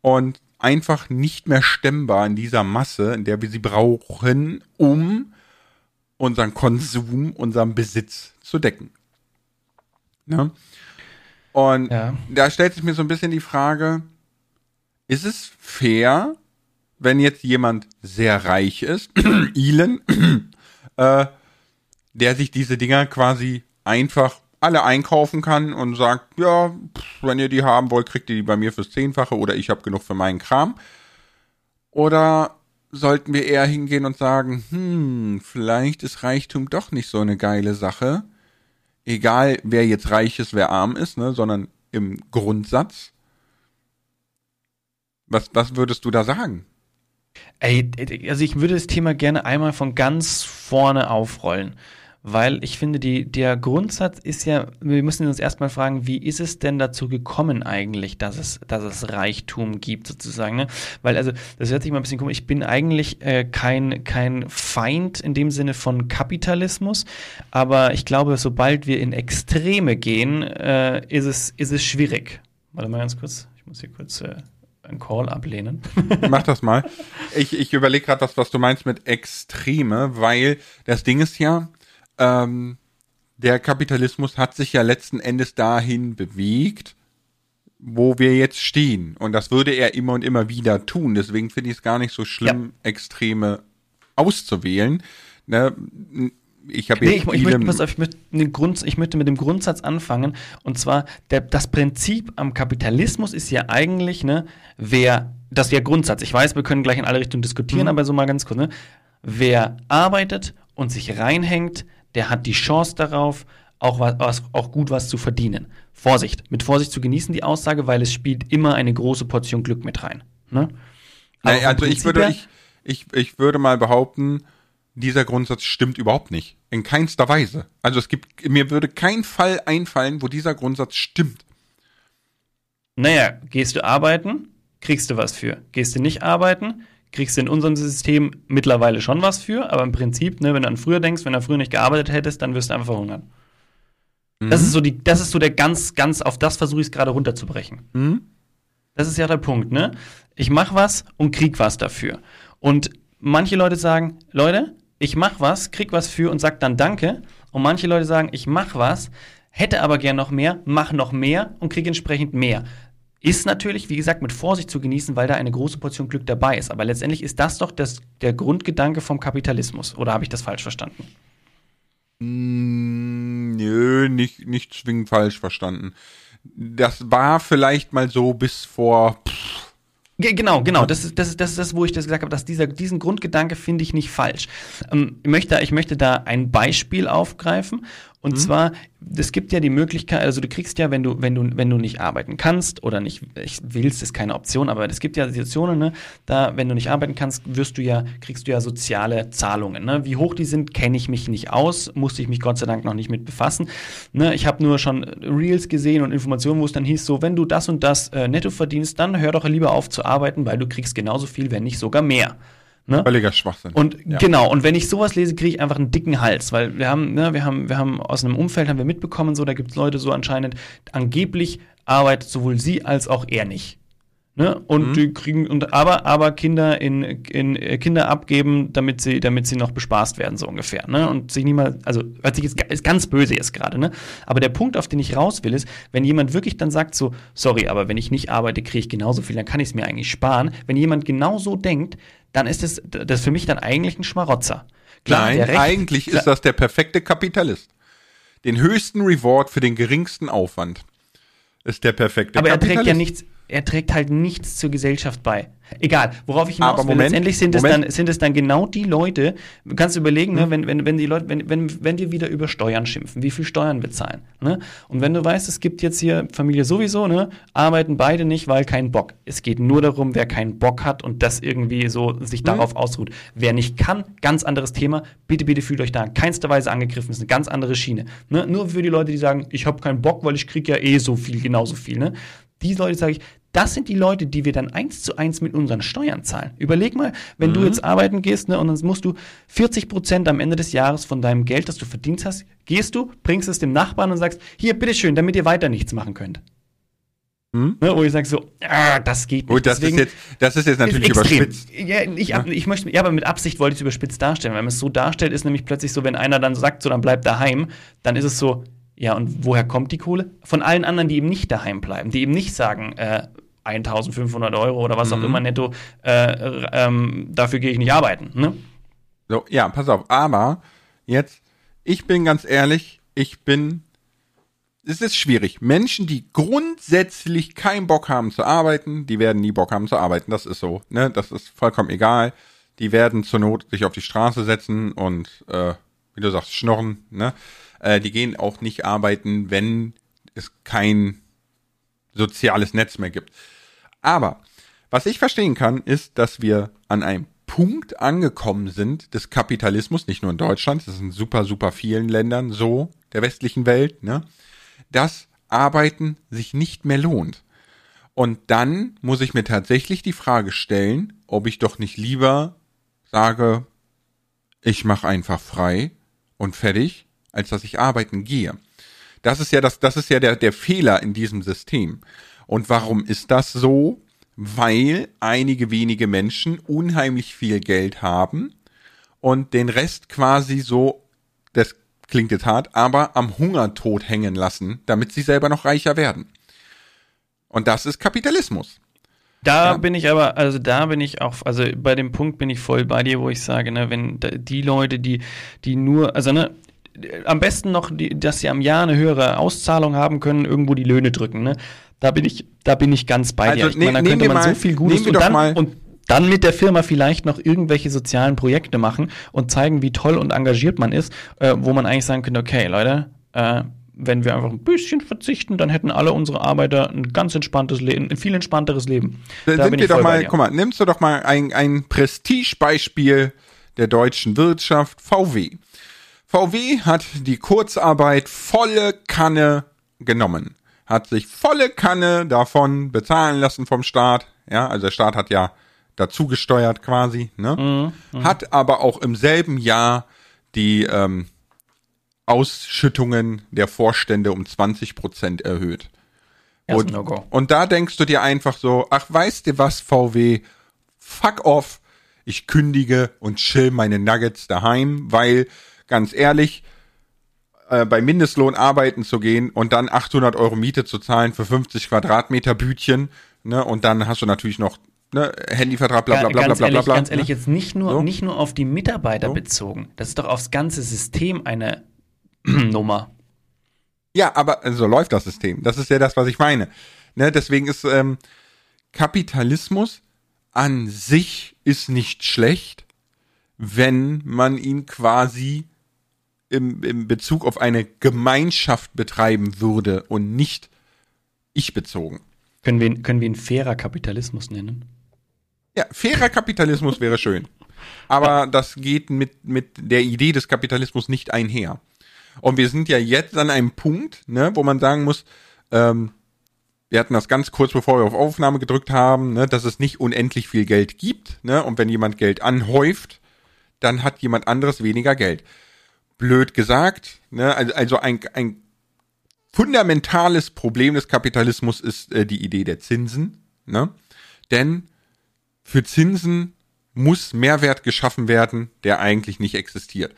und einfach nicht mehr stemmbar in dieser Masse, in der wir sie brauchen, um unseren Konsum, unseren Besitz zu decken. Ne? Und Ja. da stellt sich mir so ein bisschen die Frage, ist es fair, wenn jetzt jemand sehr reich ist, Elon, äh, der sich diese Dinger quasi einfach alle einkaufen kann und sagt, ja, wenn ihr die haben wollt, kriegt ihr die bei mir fürs Zehnfache oder ich habe genug für meinen Kram. Oder sollten wir eher hingehen und sagen, hm, vielleicht ist Reichtum doch nicht so eine geile Sache. Egal, wer jetzt reich ist, wer arm ist, ne, sondern im Grundsatz. Was, was würdest du da sagen? Ey, also ich würde das Thema gerne einmal von ganz vorne aufrollen, weil ich finde, die, der Grundsatz ist ja, wir müssen uns erstmal fragen, wie ist es denn dazu gekommen eigentlich, dass es, dass es Reichtum gibt sozusagen, ne? Weil also, das hört sich mal ein bisschen komisch, ich bin eigentlich äh, kein, kein Feind in dem Sinne von Kapitalismus, aber ich glaube, sobald wir in Extreme gehen, äh, ist, es, ist es schwierig. Warte mal ganz kurz, ich muss hier kurz äh, einen Call ablehnen. Mach das mal. Ich, ich überlege gerade, was, was du meinst mit Extreme, weil das Ding ist ja, ähm, der Kapitalismus hat sich ja letzten Endes dahin bewegt, wo wir jetzt stehen. Und das würde er immer und immer wieder tun. Deswegen finde ich es gar nicht so schlimm, Extreme auszuwählen. Ne? Ich habe Nee, jetzt ich, ich, möchte, pass auf, ich, möchte den Grund, ich möchte mit dem Grundsatz anfangen. Und zwar, der, das Prinzip am Kapitalismus ist ja eigentlich, ne, wer, das ist ja Grundsatz. Ich weiß, wir können gleich in alle Richtungen diskutieren, Mhm. aber so mal ganz kurz, ne? Wer arbeitet und sich reinhängt, der hat die Chance darauf, auch, was, auch gut was zu verdienen. Vorsicht, mit Vorsicht zu genießen die Aussage, weil es spielt immer eine große Portion Glück mit rein. Ne? Vom also ich würde, ich, ich, ich würde mal behaupten, dieser Grundsatz stimmt überhaupt nicht. In keinster Weise. Also es gibt, mir würde kein Fall einfallen, wo dieser Grundsatz stimmt. Naja, gehst du arbeiten, kriegst du was für. Gehst du nicht arbeiten, kriegst du in unserem System mittlerweile schon was für, aber im Prinzip, ne, wenn du an früher denkst, wenn du früher nicht gearbeitet hättest, dann wirst du einfach verhungern. Das ist so die, das ist so der ganz, ganz, auf das versuche ich es gerade runterzubrechen. Mhm. Das ist ja der Punkt, ne? Ich mach was und krieg was dafür. Und manche Leute sagen, Leute, ich mach was, krieg was für und sag dann Danke. Und manche Leute sagen, ich mach was, hätte aber gern noch mehr, mach noch mehr und krieg entsprechend mehr. Ist natürlich, wie gesagt, mit Vorsicht zu genießen, weil da eine große Portion Glück dabei ist. Aber letztendlich ist das doch das, der Grundgedanke vom Kapitalismus. Oder habe ich das falsch verstanden? Mm, Nö, nicht, nicht zwingend falsch verstanden. Das war vielleicht mal so bis vor. Pff, Genau, genau. Das ist, das ist das, ist das wo ich das gesagt habe, dass dieser, diesen Grundgedanke finde ich nicht falsch. Ähm, ich, möchte, ich möchte da ein Beispiel aufgreifen. Und zwar, es gibt ja die Möglichkeit, also du kriegst ja, wenn du, wenn du, wenn du nicht arbeiten kannst oder nicht, ich willst, ist keine Option, aber es gibt ja Situationen, ne, da, wenn du nicht arbeiten kannst, wirst du ja, kriegst du ja soziale Zahlungen. Ne? Wie hoch die sind, kenne ich mich nicht aus, musste ich mich Gott sei Dank noch nicht mit befassen. Ne? Ich habe nur schon Reels gesehen und Informationen, wo es dann hieß, so, wenn du das und das äh, netto verdienst, dann hör doch lieber auf zu arbeiten, weil du kriegst genauso viel, wenn nicht sogar mehr. Ne? völliger Schwachsinn. Und Ja. genau, und wenn ich sowas lese, kriege ich einfach einen dicken Hals, weil wir haben, ne, wir haben, wir haben aus einem Umfeld haben wir mitbekommen, so, da gibt es Leute so anscheinend, angeblich arbeitet sowohl sie als auch er nicht. Ne? Und Mhm. die kriegen, und aber, aber Kinder in, in äh, Kinder abgeben, damit sie, damit sie noch bespaßt werden, so ungefähr. Ne? Und sich niemals, also hört sich jetzt ist ganz böse jetzt gerade, ne? Aber der Punkt, auf den ich raus will, ist, wenn jemand wirklich dann sagt, so, sorry, aber wenn ich nicht arbeite, kriege ich genauso viel, dann kann ich es mir eigentlich sparen. Wenn jemand genau so denkt, dann ist es das ist für mich dann eigentlich ein Schmarotzer. Nein, der Recht- eigentlich klar- ist das der perfekte Kapitalist. Den höchsten Reward für den geringsten Aufwand ist der perfekte Aber er Kapitalist. trägt ja nichts, er trägt halt nichts zur Gesellschaft bei. Egal, worauf ich hinaus Aber will, Moment, letztendlich sind es, dann, sind es dann genau die Leute, du kannst überlegen, Hm. ne, wenn, wenn, wenn die Leute, wenn, wenn, wenn wir wieder über Steuern schimpfen, wie viel Steuern wir zahlen. Ne? Und wenn du weißt, es gibt jetzt hier Familie sowieso, ne, arbeiten beide nicht, weil kein Bock. Es geht nur darum, wer keinen Bock hat und das irgendwie so sich Hm. darauf ausruht. Wer nicht kann, ganz anderes Thema. Bitte, bitte fühlt euch da in keinster Weise angegriffen. Das ist eine ganz andere Schiene. Ne? Nur für die Leute, die sagen, ich habe keinen Bock, weil ich krieg ja eh so viel, genauso viel. Ne? Die Leute sage ich, das sind die Leute, die wir dann eins zu eins mit unseren Steuern zahlen. Überleg mal, wenn du jetzt arbeiten gehst, ne, und dann musst du 40 Prozent am Ende des Jahres von deinem Geld, das du verdient hast, gehst du, bringst es dem Nachbarn und sagst, hier, bitteschön, damit ihr weiter nichts machen könnt. Hm? Ne, wo ich sage so, ah, das geht nicht. Gut, das Deswegen- ist jetzt, das ist jetzt natürlich ist überspitzt. Ja, ich, hab, ich möchte, ja, aber mit Absicht wollte ich es überspitzt darstellen. Wenn man es so darstellt, ist nämlich plötzlich so, wenn einer dann sagt, so, dann bleib daheim, dann ist es so, ja, und woher kommt die Kohle? Von allen anderen, die eben nicht daheim bleiben, die eben nicht sagen, äh, 1500 Euro oder was auch immer netto, äh, ähm, dafür gehe ich nicht arbeiten. Ne? So, ja, pass auf. Aber jetzt, ich bin ganz ehrlich, ich bin. Es ist schwierig. Menschen, die grundsätzlich keinen Bock haben zu arbeiten, die werden nie Bock haben zu arbeiten. Das ist so. Ne? Das ist vollkommen egal. Die werden zur Not sich auf die Straße setzen und, äh, wie du sagst, schnorren. Ne? Äh, die gehen auch nicht arbeiten, wenn es kein soziales Netz mehr gibt. Aber was ich verstehen kann, ist, dass wir an einem Punkt angekommen sind des Kapitalismus, nicht nur in Deutschland, das ist in super, super vielen Ländern so, der westlichen Welt, ne, dass Arbeiten sich nicht mehr lohnt. Und dann muss ich mir tatsächlich die Frage stellen, ob ich doch nicht lieber sage, ich mache einfach frei und fertig, als dass ich arbeiten gehe. Das ist ja das, das ist ja der, der Fehler in diesem System. Und warum ist das so? Weil einige wenige Menschen unheimlich viel Geld haben und den Rest quasi so, das klingt jetzt hart, aber am Hungertod hängen lassen, damit sie selber noch reicher werden. Und das ist Kapitalismus. Da Ja. bin ich aber, also da bin ich auch, also bei dem Punkt bin ich voll bei dir, wo ich sage, ne, wenn die Leute, die, die nur, also ne, am besten noch, die, dass sie am Jahr eine höhere Auszahlung haben können, irgendwo die Löhne drücken, ne? Da bin ich, da bin ich ganz bei Also dir. Ich ne- meine, da könnte man mal- so viel Gutes und dann, mal- und dann mit der Firma vielleicht noch irgendwelche sozialen Projekte machen und zeigen, wie toll und engagiert man ist, äh, wo man eigentlich sagen könnte, okay, Leute, äh, wenn wir einfach ein bisschen verzichten, dann hätten alle unsere Arbeiter ein ganz entspanntes Leben, ein viel entspannteres Leben. Dann Da sind wir doch mal, guck mal, nimmst du doch mal ein, ein Prestigebeispiel der deutschen Wirtschaft, VW. VW hat die Kurzarbeit volle Kanne genommen. Hat sich volle Kanne davon bezahlen lassen vom Staat. Ja, also der Staat hat ja dazu gesteuert quasi, ne? Hat aber auch im selben Jahr die ähm, Ausschüttungen der Vorstände um 20 Prozent erhöht. Und, No-Go. und da denkst du dir einfach so, ach, weißt du was, VW, fuck off, ich kündige und chill meine Nuggets daheim, weil, ganz ehrlich, äh, bei Mindestlohn arbeiten zu gehen und dann 800 Euro Miete zu zahlen für 50 Quadratmeter Bütchen, ne, und dann hast du natürlich noch, ne, Handyvertrag, bla, bla, bla, bla, ganz bla, bla, ehrlich, bla, ganz ehrlich, ne? jetzt nicht nur, So. nicht nur auf die Mitarbeiter So. bezogen. Das ist doch aufs ganze System eine Nummer. Ja, aber so läuft das System. Das ist ja das, was ich meine. Ne, deswegen ist ähm, Kapitalismus an sich ist nicht schlecht, wenn man ihn quasi im, im Bezug auf eine Gemeinschaft betreiben würde und nicht ich bezogen. Können wir, ihn- können wir ihn fairer Kapitalismus nennen? Ja, fairer Kapitalismus wäre schön. Aber das geht mit, mit der Idee des Kapitalismus nicht einher. Und wir sind ja jetzt an einem Punkt, ne, wo man sagen muss, ähm, wir hatten das ganz kurz bevor wir auf Aufnahme gedrückt haben, ne, dass es nicht unendlich viel Geld gibt, ne, und wenn jemand Geld anhäuft, dann hat jemand anderes weniger Geld. Blöd gesagt, ne, also, also ein, ein fundamentales Problem des Kapitalismus ist äh, die Idee der Zinsen, ne, denn für Zinsen muss Mehrwert geschaffen werden, der eigentlich nicht existiert.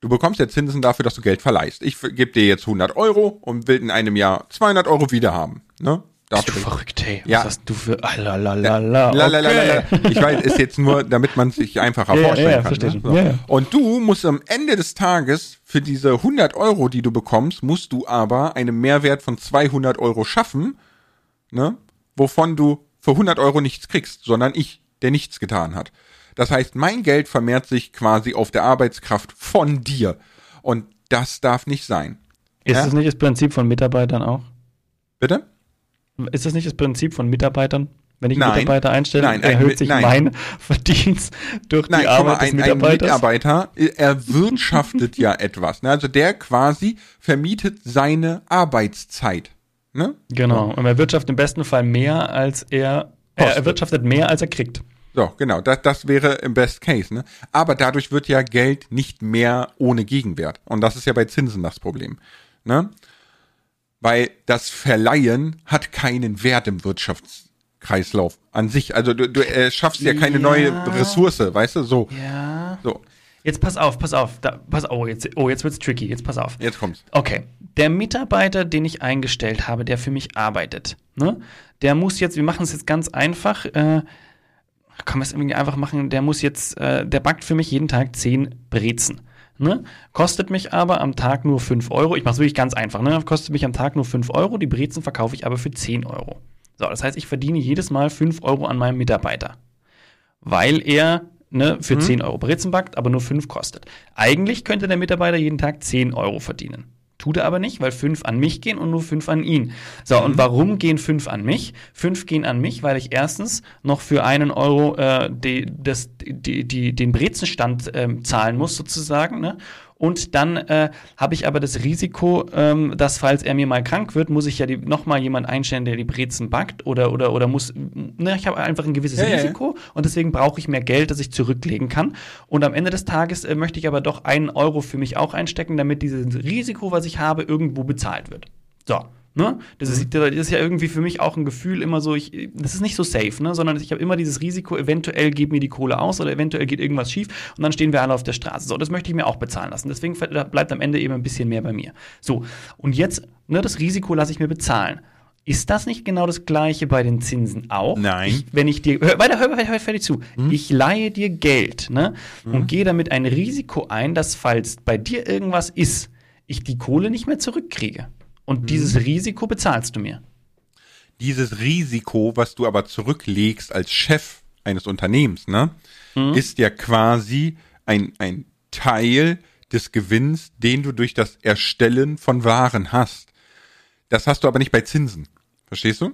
Du bekommst ja Zinsen dafür, dass du Geld verleihst. Ich gebe dir jetzt 100 Euro und will in einem Jahr 200 Euro wieder haben. Ne? Bist du verrückt, hey. Ja. Was hast du für. La, la, la, la. Lalalala. Okay. Ich weiß, ist jetzt nur, damit man sich einfacher Ja, vorstellen ja, kann. verstehe Ne? schon. Ja, ja. Und du musst am Ende des Tages für diese 100 Euro, die du bekommst, musst du aber einen Mehrwert von 200 Euro schaffen, ne? wovon du für 100 Euro nichts kriegst, sondern ich, der nichts getan hat. Das heißt, mein Geld vermehrt sich quasi auf der Arbeitskraft von dir. Und das darf nicht sein. Ist Ja? das nicht das Prinzip von Mitarbeitern auch? Bitte? Ist das nicht das Prinzip von Mitarbeitern? Wenn ich Nein. Mitarbeiter einstelle, Nein, ein erhöht sich nein. mein Verdienst durch die guck mal, Arbeit des ein, ein Mitarbeiters. Mitarbeiter erwirtschaftet ja etwas. Ne? Also der quasi vermietet seine Arbeitszeit. Ne? Genau. Und er wirtschaftet im besten Fall mehr, als er. Er erwirtschaftet mehr, als er kriegt. So, genau, das, das wäre im Best Case. Ne? Aber dadurch wird ja Geld nicht mehr ohne Gegenwert. Und das ist ja bei Zinsen das Problem. Ne? Weil das Verleihen hat keinen Wert im Wirtschaftskreislauf an sich. Also du, du äh, schaffst ja keine Ja. neue Ressource, weißt du? So, Ja. so, Jetzt pass auf, pass auf. Da, pass oh, jetzt, oh, jetzt wird's tricky. Jetzt pass auf. jetzt kommt's. Okay, der Mitarbeiter, den ich eingestellt habe, der für mich arbeitet, ne? der muss jetzt, wir machen es jetzt ganz einfach, äh, kann man es irgendwie einfach machen, der muss jetzt, äh, der backt für mich jeden Tag 10 Brezen. Ne? Kostet mich aber am Tag nur 5 Euro. Ich mache es wirklich ganz einfach. Ne? Kostet mich am Tag nur 5 Euro. Die Brezen verkaufe ich aber für 10 Euro. So, das heißt, ich verdiene jedes Mal 5 Euro an meinem Mitarbeiter. Weil er ne, für 10 Euro Brezen backt, aber nur 5 kostet. Eigentlich könnte der Mitarbeiter jeden Tag 10 Euro verdienen. Tut er aber nicht, weil 5 an mich gehen und nur 5 an ihn. So, und warum gehen 5 an mich? 5 gehen an mich, weil ich erstens noch für einen Euro äh, die, das, die, die, den Brezenstand ähm, zahlen muss, sozusagen. Ne? Und dann äh, habe ich aber das Risiko, ähm, dass falls er mir mal krank wird, muss ich ja die, noch mal jemand einstellen, der die Brezen backt oder oder oder muss. Ne, ich habe einfach ein gewisses Ja, ja, ja. Risiko und deswegen brauche ich mehr Geld, das ich zurücklegen kann. Und am Ende des Tages äh, möchte ich aber doch einen Euro für mich auch einstecken, damit dieses Risiko, was ich habe, irgendwo bezahlt wird. So. Ne? Das, ist, das ist ja irgendwie für mich auch ein Gefühl immer so, ich, das ist nicht so safe, ne? sondern ich habe immer dieses Risiko, eventuell geht mir die Kohle aus oder eventuell geht irgendwas schief und dann stehen wir alle auf der Straße. So, das möchte ich mir auch bezahlen lassen. Deswegen bleibt am Ende eben ein bisschen mehr bei mir. So, und jetzt, ne, das Risiko lasse ich mir bezahlen. Ist das nicht genau das Gleiche bei den Zinsen auch? Nein. Ich, wenn ich dir, hör, weiter, hör, hör, hör fertig zu. Ich leihe dir Geld, ne, und gehe damit ein Risiko ein, dass falls bei dir irgendwas ist, ich die Kohle nicht mehr zurückkriege. Und dieses Risiko bezahlst du mir. dieses Risiko, was du aber zurücklegst als Chef eines Unternehmens, ne, Mhm. ist ja quasi ein, ein Teil des Gewinns, den du durch das Erstellen von Waren hast. Das hast du aber nicht bei Zinsen. Verstehst du?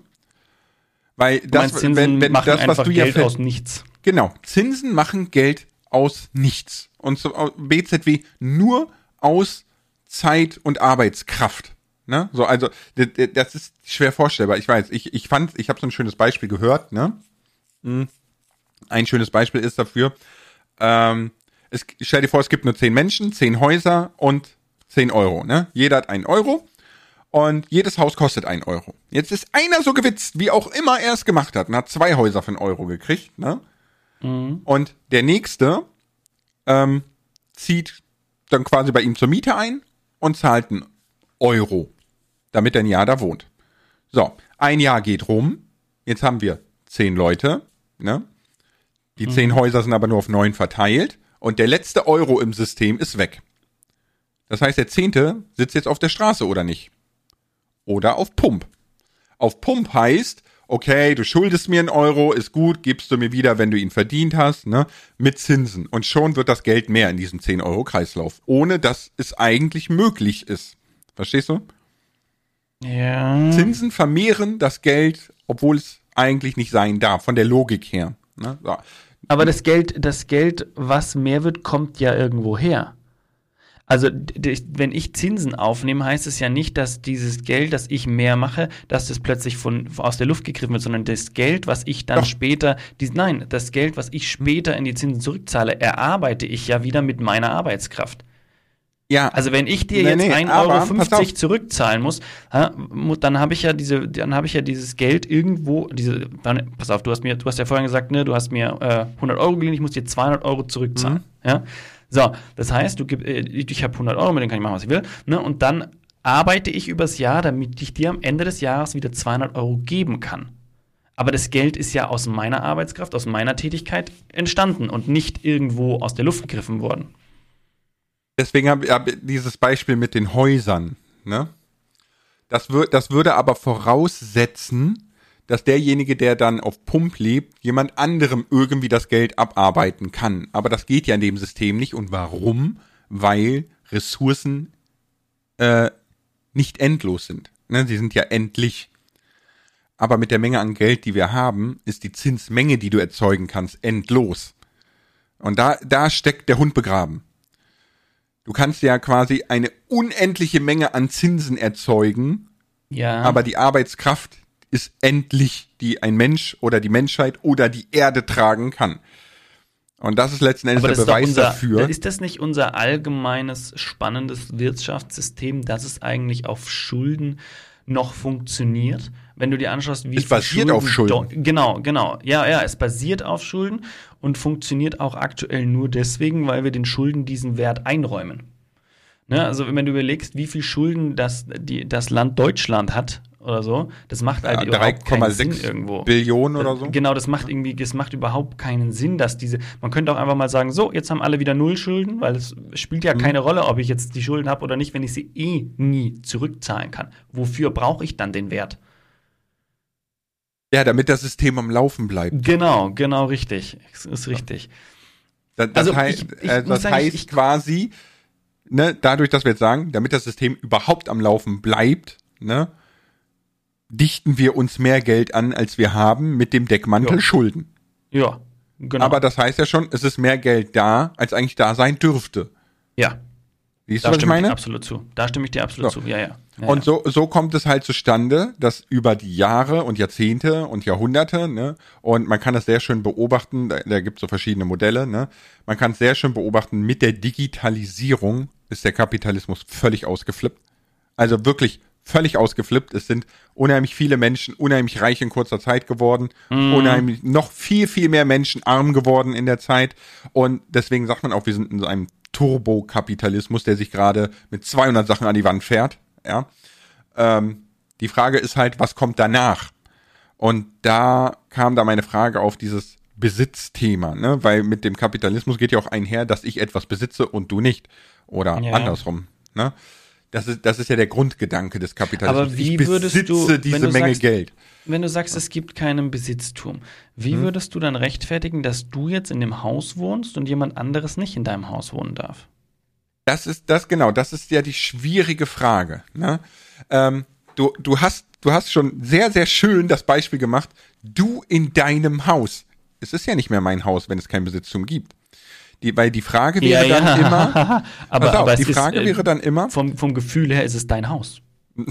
Weil Du das, Zinsen wenn, wenn machen das, was du ja Geld ver- aus nichts. Genau, Zinsen machen Geld aus nichts. Und so BZW nur aus Zeit und Arbeitskraft. Ne? So, also das ist schwer vorstellbar. Ich weiß, ich, ich fand, ich habe so ein schönes Beispiel gehört, ne? Hm. Ein schönes Beispiel ist dafür, ähm, es, stell dir vor, es gibt nur zehn Menschen, zehn Häuser und 10 Euro, ne? Jeder hat einen Euro und jedes Haus kostet einen Euro. Jetzt ist einer so gewitzt, wie auch immer er es gemacht hat, und hat zwei Häuser für einen Euro gekriegt, ne? Mhm. Und der nächste ähm, zieht dann quasi bei ihm zur Miete ein und zahlt einen Euro, damit er ein Jahr da wohnt. So, ein Jahr geht rum. Jetzt haben wir zehn Leute, ne? Die mhm. zehn Häuser sind aber nur auf neun verteilt und der letzte Euro im System ist weg. Das heißt, der zehnte sitzt jetzt auf der Straße oder nicht? Oder auf Pump. Auf Pump heißt, okay, du schuldest mir einen Euro, ist gut, gibst du mir wieder, wenn du ihn verdient hast, ne? Mit Zinsen. Und schon wird das Geld mehr in diesem 10-Euro-Kreislauf. Ohne dass es eigentlich möglich ist. Verstehst du? Ja. Zinsen vermehren das Geld, obwohl es eigentlich nicht sein darf, von der Logik her. Ne? So. Aber das Geld, das Geld, was mehr wird, kommt ja irgendwo her. Also wenn ich Zinsen aufnehme, heißt es ja nicht, dass dieses Geld, das ich mehr mache, dass das plötzlich von, aus der Luft gegriffen wird, sondern das Geld, was ich dann Doch. später, die, nein, das Geld, was ich später in die Zinsen zurückzahle, erarbeite ich ja wieder mit meiner Arbeitskraft. Ja. Also wenn ich dir nee, jetzt nee, 1,50 Euro zurückzahlen muss, dann habe ich ja diese, dann habe ich ja dieses Geld irgendwo, diese, dann, pass auf, du hast mir, du hast ja vorhin gesagt, ne, du hast mir äh, 100 Euro geliehen, ich muss dir 200 Euro zurückzahlen, mhm. ja. So, das heißt, du gib, äh, ich habe 100 Euro, mit denen kann ich machen, was ich will, ne, und dann arbeite ich übers Jahr, damit ich dir am Ende des Jahres wieder 200 Euro geben kann. Aber das Geld ist ja aus meiner Arbeitskraft, aus meiner Tätigkeit entstanden und nicht irgendwo aus der Luft gegriffen worden deswegen habe hab dieses Beispiel mit den Häusern, ne? Das, wür das würde aber voraussetzen, dass derjenige, der dann auf Pump lebt, jemand anderem irgendwie das Geld abarbeiten kann. Aber das geht ja in dem System nicht. Und warum? Weil Ressourcen äh, nicht endlos sind. Ne? Sie sind ja endlich. Aber mit der Menge an Geld, die wir haben, ist die Zinsmenge, die du erzeugen kannst, endlos. Und da, da steckt der Hund begraben. Du kannst ja quasi eine unendliche Menge an Zinsen erzeugen. Ja. Aber die Arbeitskraft ist endlich, die ein Mensch oder die Menschheit oder die Erde tragen kann. Und das ist letzten Endes der Beweis unser, dafür. Ist das nicht unser allgemeines spannendes Wirtschaftssystem, dass es eigentlich auf Schulden noch funktioniert? Wenn du dir anschaust, wie es basiert Schulden auf Schulden. Genau, genau. Ja, ja, es basiert auf Schulden und funktioniert auch aktuell nur deswegen, weil wir den Schulden diesen Wert einräumen. Ne? Also wenn du überlegst, wie viel Schulden das, die, das Land Deutschland hat oder so, das macht halt ja, überhaupt keinen Sinn irgendwo. Billionen oder so? Genau, das macht irgendwie, das macht überhaupt keinen Sinn, dass diese, man könnte auch einfach mal sagen, so, jetzt haben alle wieder null Schulden, weil es spielt ja mhm. keine Rolle, ob ich jetzt die Schulden habe oder nicht, wenn ich sie eh nie zurückzahlen kann. Wofür brauche ich dann den Wert? Ja, damit das System am Laufen bleibt. Genau, genau richtig. Das ist richtig. Das, das, also heißt, ich, ich äh, das sagen, heißt ich, quasi, ne, dadurch, dass wir jetzt sagen, damit das System überhaupt am Laufen bleibt, ne, dichten wir uns mehr Geld an, als wir haben, mit dem Deckmantel ja. Schulden. Ja, genau. Aber das heißt ja schon, es ist mehr Geld da, als eigentlich da sein dürfte. Ja. Siehst da du, was ich meine? Ich absolut zu. Da stimme ich dir absolut so. zu. Ja, ja. ja und so, so kommt es halt zustande, dass über die Jahre und Jahrzehnte und Jahrhunderte, ne, und man kann das sehr schön beobachten, da, da gibt es so verschiedene Modelle, ne, man kann es sehr schön beobachten, mit der Digitalisierung ist der Kapitalismus völlig ausgeflippt. Also wirklich völlig ausgeflippt. Es sind unheimlich viele Menschen unheimlich reich in kurzer Zeit geworden, mm. unheimlich noch viel, viel mehr Menschen arm geworden in der Zeit. Und deswegen sagt man auch, wir sind in so einem Turbokapitalismus, der sich gerade mit 200 Sachen an die Wand fährt. Ja. Ähm, die Frage ist halt, was kommt danach? Und da kam da meine Frage auf dieses Besitzthema, ne? Weil mit dem Kapitalismus geht ja auch einher, dass ich etwas besitze und du nicht. Oder ja. andersrum. Ne? Das ist, das ist ja der Grundgedanke des Kapitalismus. Aber wie ich besitze du, diese Menge sagst, Geld. Wenn du sagst, es gibt keinen Besitztum, wie hm. würdest du dann rechtfertigen, dass du jetzt in dem Haus wohnst und jemand anderes nicht in deinem Haus wohnen darf? Das ist das genau, das ist ja die schwierige Frage. Ne? Ähm, du, du hast, du hast schon sehr, sehr schön das Beispiel gemacht. Du in deinem Haus. Es ist ja nicht mehr mein Haus, wenn es kein Besitztum gibt. Die, weil die Frage wäre ja, dann ja. immer, aber, auf, aber die Frage ist, äh, wäre dann immer, vom, vom Gefühl her ist es dein Haus.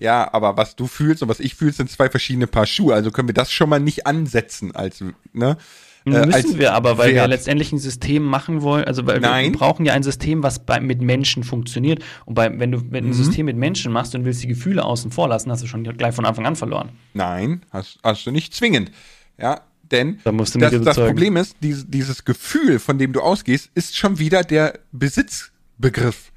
ja, aber was du fühlst und was ich fühle, sind zwei verschiedene Paar Schuhe. Also können wir das schon mal nicht ansetzen als, ne? äh, Müssen wir aber, weil Wert. wir letztendlich ein System machen wollen, also weil Nein. wir brauchen ja ein System, was bei, mit Menschen funktioniert. Und bei, wenn du wenn mhm. ein System mit Menschen machst und willst die Gefühle außen vor lassen, hast du schon gleich von Anfang an verloren. Nein, hast, hast du nicht zwingend. Ja, denn da das, das Problem ist, dieses, dieses Gefühl, von dem du ausgehst, ist schon wieder der Besitzbegriff.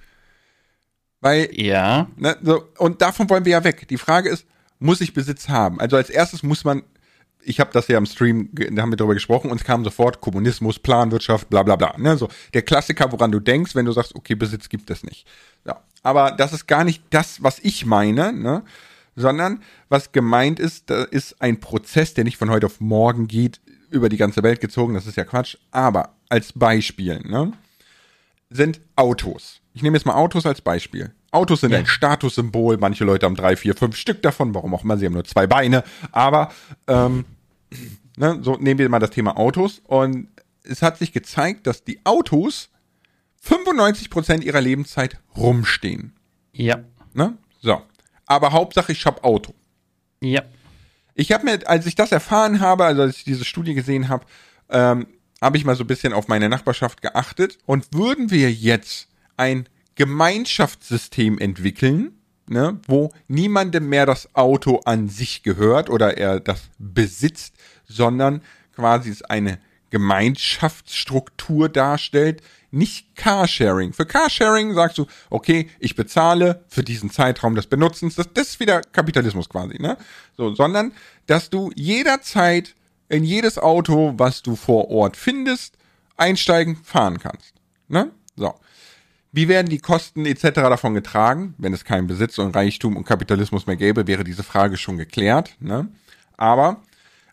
Weil, ja. Ne, so, und davon wollen wir ja weg. Die Frage ist, muss ich Besitz haben? Also als erstes muss man ich habe das ja im Stream, da haben wir darüber gesprochen, und es kam sofort Kommunismus, Planwirtschaft, bla bla bla. Ne? So der Klassiker, woran du denkst, wenn du sagst, okay, Besitz gibt es nicht. Ja. Aber das ist gar nicht das, was ich meine, ne? Sondern was gemeint ist, da ist ein Prozess, der nicht von heute auf morgen geht, über die ganze Welt gezogen, das ist ja Quatsch. Aber als Beispiel ne, sind Autos. Ich nehme jetzt mal Autos als Beispiel. Autos sind ja. ein Statussymbol. Manche Leute haben drei, vier, fünf Stück davon. Warum auch immer, sie haben nur zwei Beine. Aber ähm, ne, so nehmen wir mal das Thema Autos. Und es hat sich gezeigt, dass die Autos 95% ihrer Lebenszeit rumstehen. Ja. Ne? So. Aber Hauptsache, ich hab Auto. Ja. Ich habe mir, als ich das erfahren habe, also als ich diese Studie gesehen habe, ähm, habe ich mal so ein bisschen auf meine Nachbarschaft geachtet. Und würden wir jetzt ein Gemeinschaftssystem entwickeln, ne, wo niemandem mehr das Auto an sich gehört oder er das besitzt, sondern quasi es eine Gemeinschaftsstruktur darstellt, nicht Carsharing. Für Carsharing sagst du, okay, ich bezahle für diesen Zeitraum des Benutzens, das, das ist wieder Kapitalismus quasi, ne? So, sondern, dass du jederzeit in jedes Auto, was du vor Ort findest, einsteigen, fahren kannst, ne? So. Wie werden die Kosten etc. davon getragen? Wenn es keinen Besitz und Reichtum und Kapitalismus mehr gäbe, wäre diese Frage schon geklärt. Ne? Aber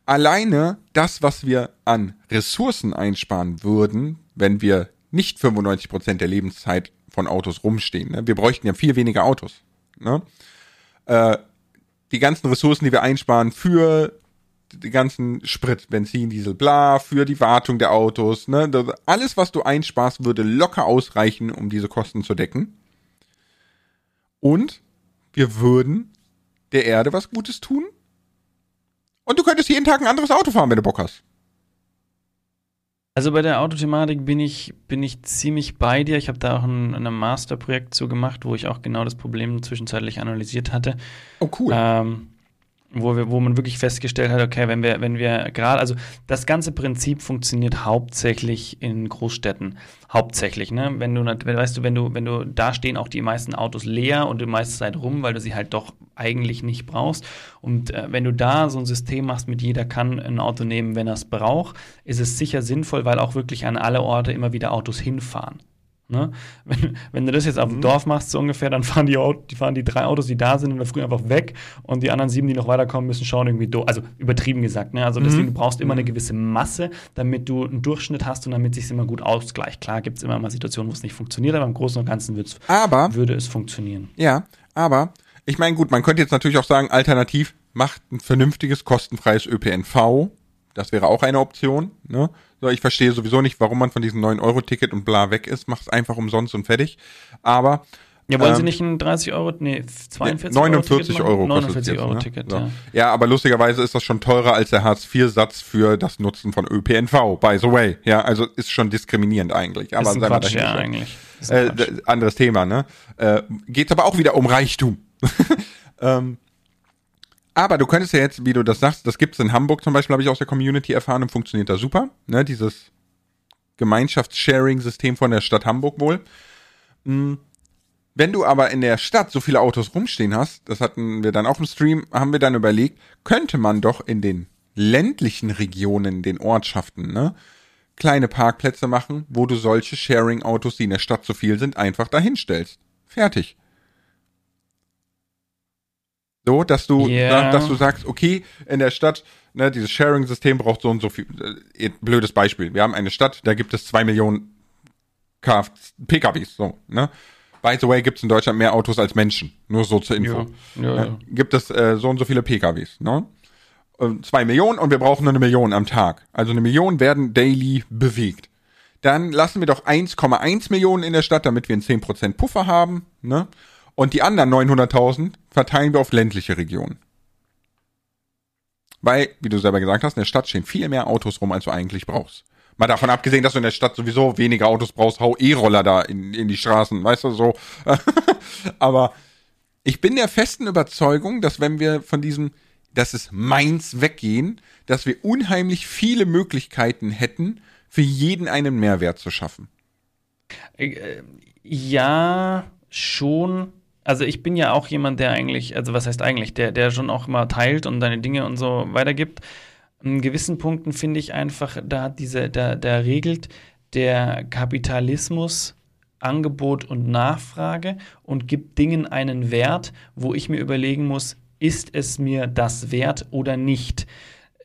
alleine das, was wir an Ressourcen einsparen würden, wenn wir nicht 95 Prozent der Lebenszeit von Autos rumstehen. Ne? Wir bräuchten ja viel weniger Autos. Ne? Äh, die ganzen Ressourcen, die wir einsparen für die ganzen Sprit, Benzin, Diesel, bla, für die Wartung der Autos, ne? Alles, was du einsparst, würde locker ausreichen, um diese Kosten zu decken. Und wir würden der Erde was Gutes tun. Und du könntest jeden Tag ein anderes Auto fahren, wenn du Bock hast. Also bei der Autothematik bin ich, bin ich ziemlich bei dir. Ich habe da auch ein, ein Masterprojekt zu gemacht, wo ich auch genau das Problem zwischenzeitlich analysiert hatte. Oh, cool. Ähm, wo, wir, wo man wirklich festgestellt hat, okay, wenn wir, wenn wir gerade, also das ganze Prinzip funktioniert hauptsächlich in Großstädten. Hauptsächlich, ne? Wenn du, weißt du, wenn du, wenn du, da stehen auch die meisten Autos leer und die meiste Zeit rum, weil du sie halt doch eigentlich nicht brauchst. Und äh, wenn du da so ein System machst mit jeder kann ein Auto nehmen, wenn er es braucht, ist es sicher sinnvoll, weil auch wirklich an alle Orte immer wieder Autos hinfahren. Ne? Wenn, wenn, du das jetzt auf dem mhm. Dorf machst, so ungefähr, dann fahren die, die fahren die drei Autos, die da sind, in der Früh einfach weg und die anderen sieben, die noch weiterkommen, müssen schauen irgendwie do Also übertrieben gesagt. Ne? Also deswegen, mhm. du brauchst immer eine gewisse Masse, damit du einen Durchschnitt hast und damit sich immer gut ausgleicht. Klar gibt es immer mal Situationen, wo es nicht funktioniert, aber im Großen und Ganzen aber, würde es funktionieren. Ja, aber ich meine, gut, man könnte jetzt natürlich auch sagen, alternativ macht ein vernünftiges, kostenfreies ÖPNV. Das wäre auch eine Option. Ne? So, ich verstehe sowieso nicht, warum man von diesem 9-Euro-Ticket und bla weg ist. Macht es einfach umsonst und fertig. Aber. Ja, wollen ähm, Sie nicht ein 30 Euro, nee, 42 49 Euro, Euro 49 Euro Ticket, ne? so. ja. ja, aber lustigerweise ist das schon teurer als der Hartz-IV-Satz für das Nutzen von ÖPNV, by the way. Ja, also ist schon diskriminierend eigentlich. Aber ist ein Quatsch, ja, eigentlich. Äh, anderes Thema, ne? Äh, Geht aber auch wieder um Reichtum. ähm, aber du könntest ja jetzt, wie du das sagst, das gibt es in Hamburg zum Beispiel, habe ich aus der Community erfahren und funktioniert da super. Ne, dieses Gemeinschaftssharing-System von der Stadt Hamburg wohl. Hm. Wenn du aber in der Stadt so viele Autos rumstehen hast, das hatten wir dann auch im Stream, haben wir dann überlegt, könnte man doch in den ländlichen Regionen, den Ortschaften, ne, kleine Parkplätze machen, wo du solche Sharing-Autos, die in der Stadt so viel sind, einfach dahinstellst. Fertig. So, dass du, yeah. dass du sagst, okay, in der Stadt, ne, dieses Sharing-System braucht so und so viel. Äh, blödes Beispiel. Wir haben eine Stadt, da gibt es zwei Millionen Kf PKWs, so, ne? By the way, gibt es in Deutschland mehr Autos als Menschen. Nur so zur Info. Ja, ja, ne? ja. Gibt es äh, so und so viele PKWs, ne? Zwei Millionen und wir brauchen nur eine Million am Tag. Also eine Million werden daily bewegt. Dann lassen wir doch 1,1 Millionen in der Stadt, damit wir einen 10% Puffer haben, ne? Und die anderen 900.000 verteilen wir auf ländliche Regionen. Weil, wie du selber gesagt hast, in der Stadt stehen viel mehr Autos rum, als du eigentlich brauchst. Mal davon abgesehen, dass du in der Stadt sowieso weniger Autos brauchst, hau E-Roller da in, in die Straßen, weißt du, so. Aber ich bin der festen Überzeugung, dass wenn wir von diesem, dass es meins weggehen, dass wir unheimlich viele Möglichkeiten hätten, für jeden einen Mehrwert zu schaffen. Äh, ja, schon. Also ich bin ja auch jemand, der eigentlich, also was heißt eigentlich, der, der schon auch immer teilt und seine Dinge und so weitergibt. In gewissen Punkten finde ich einfach, da hat diese, da, da regelt der Kapitalismus Angebot und Nachfrage und gibt Dingen einen Wert, wo ich mir überlegen muss, ist es mir das wert oder nicht?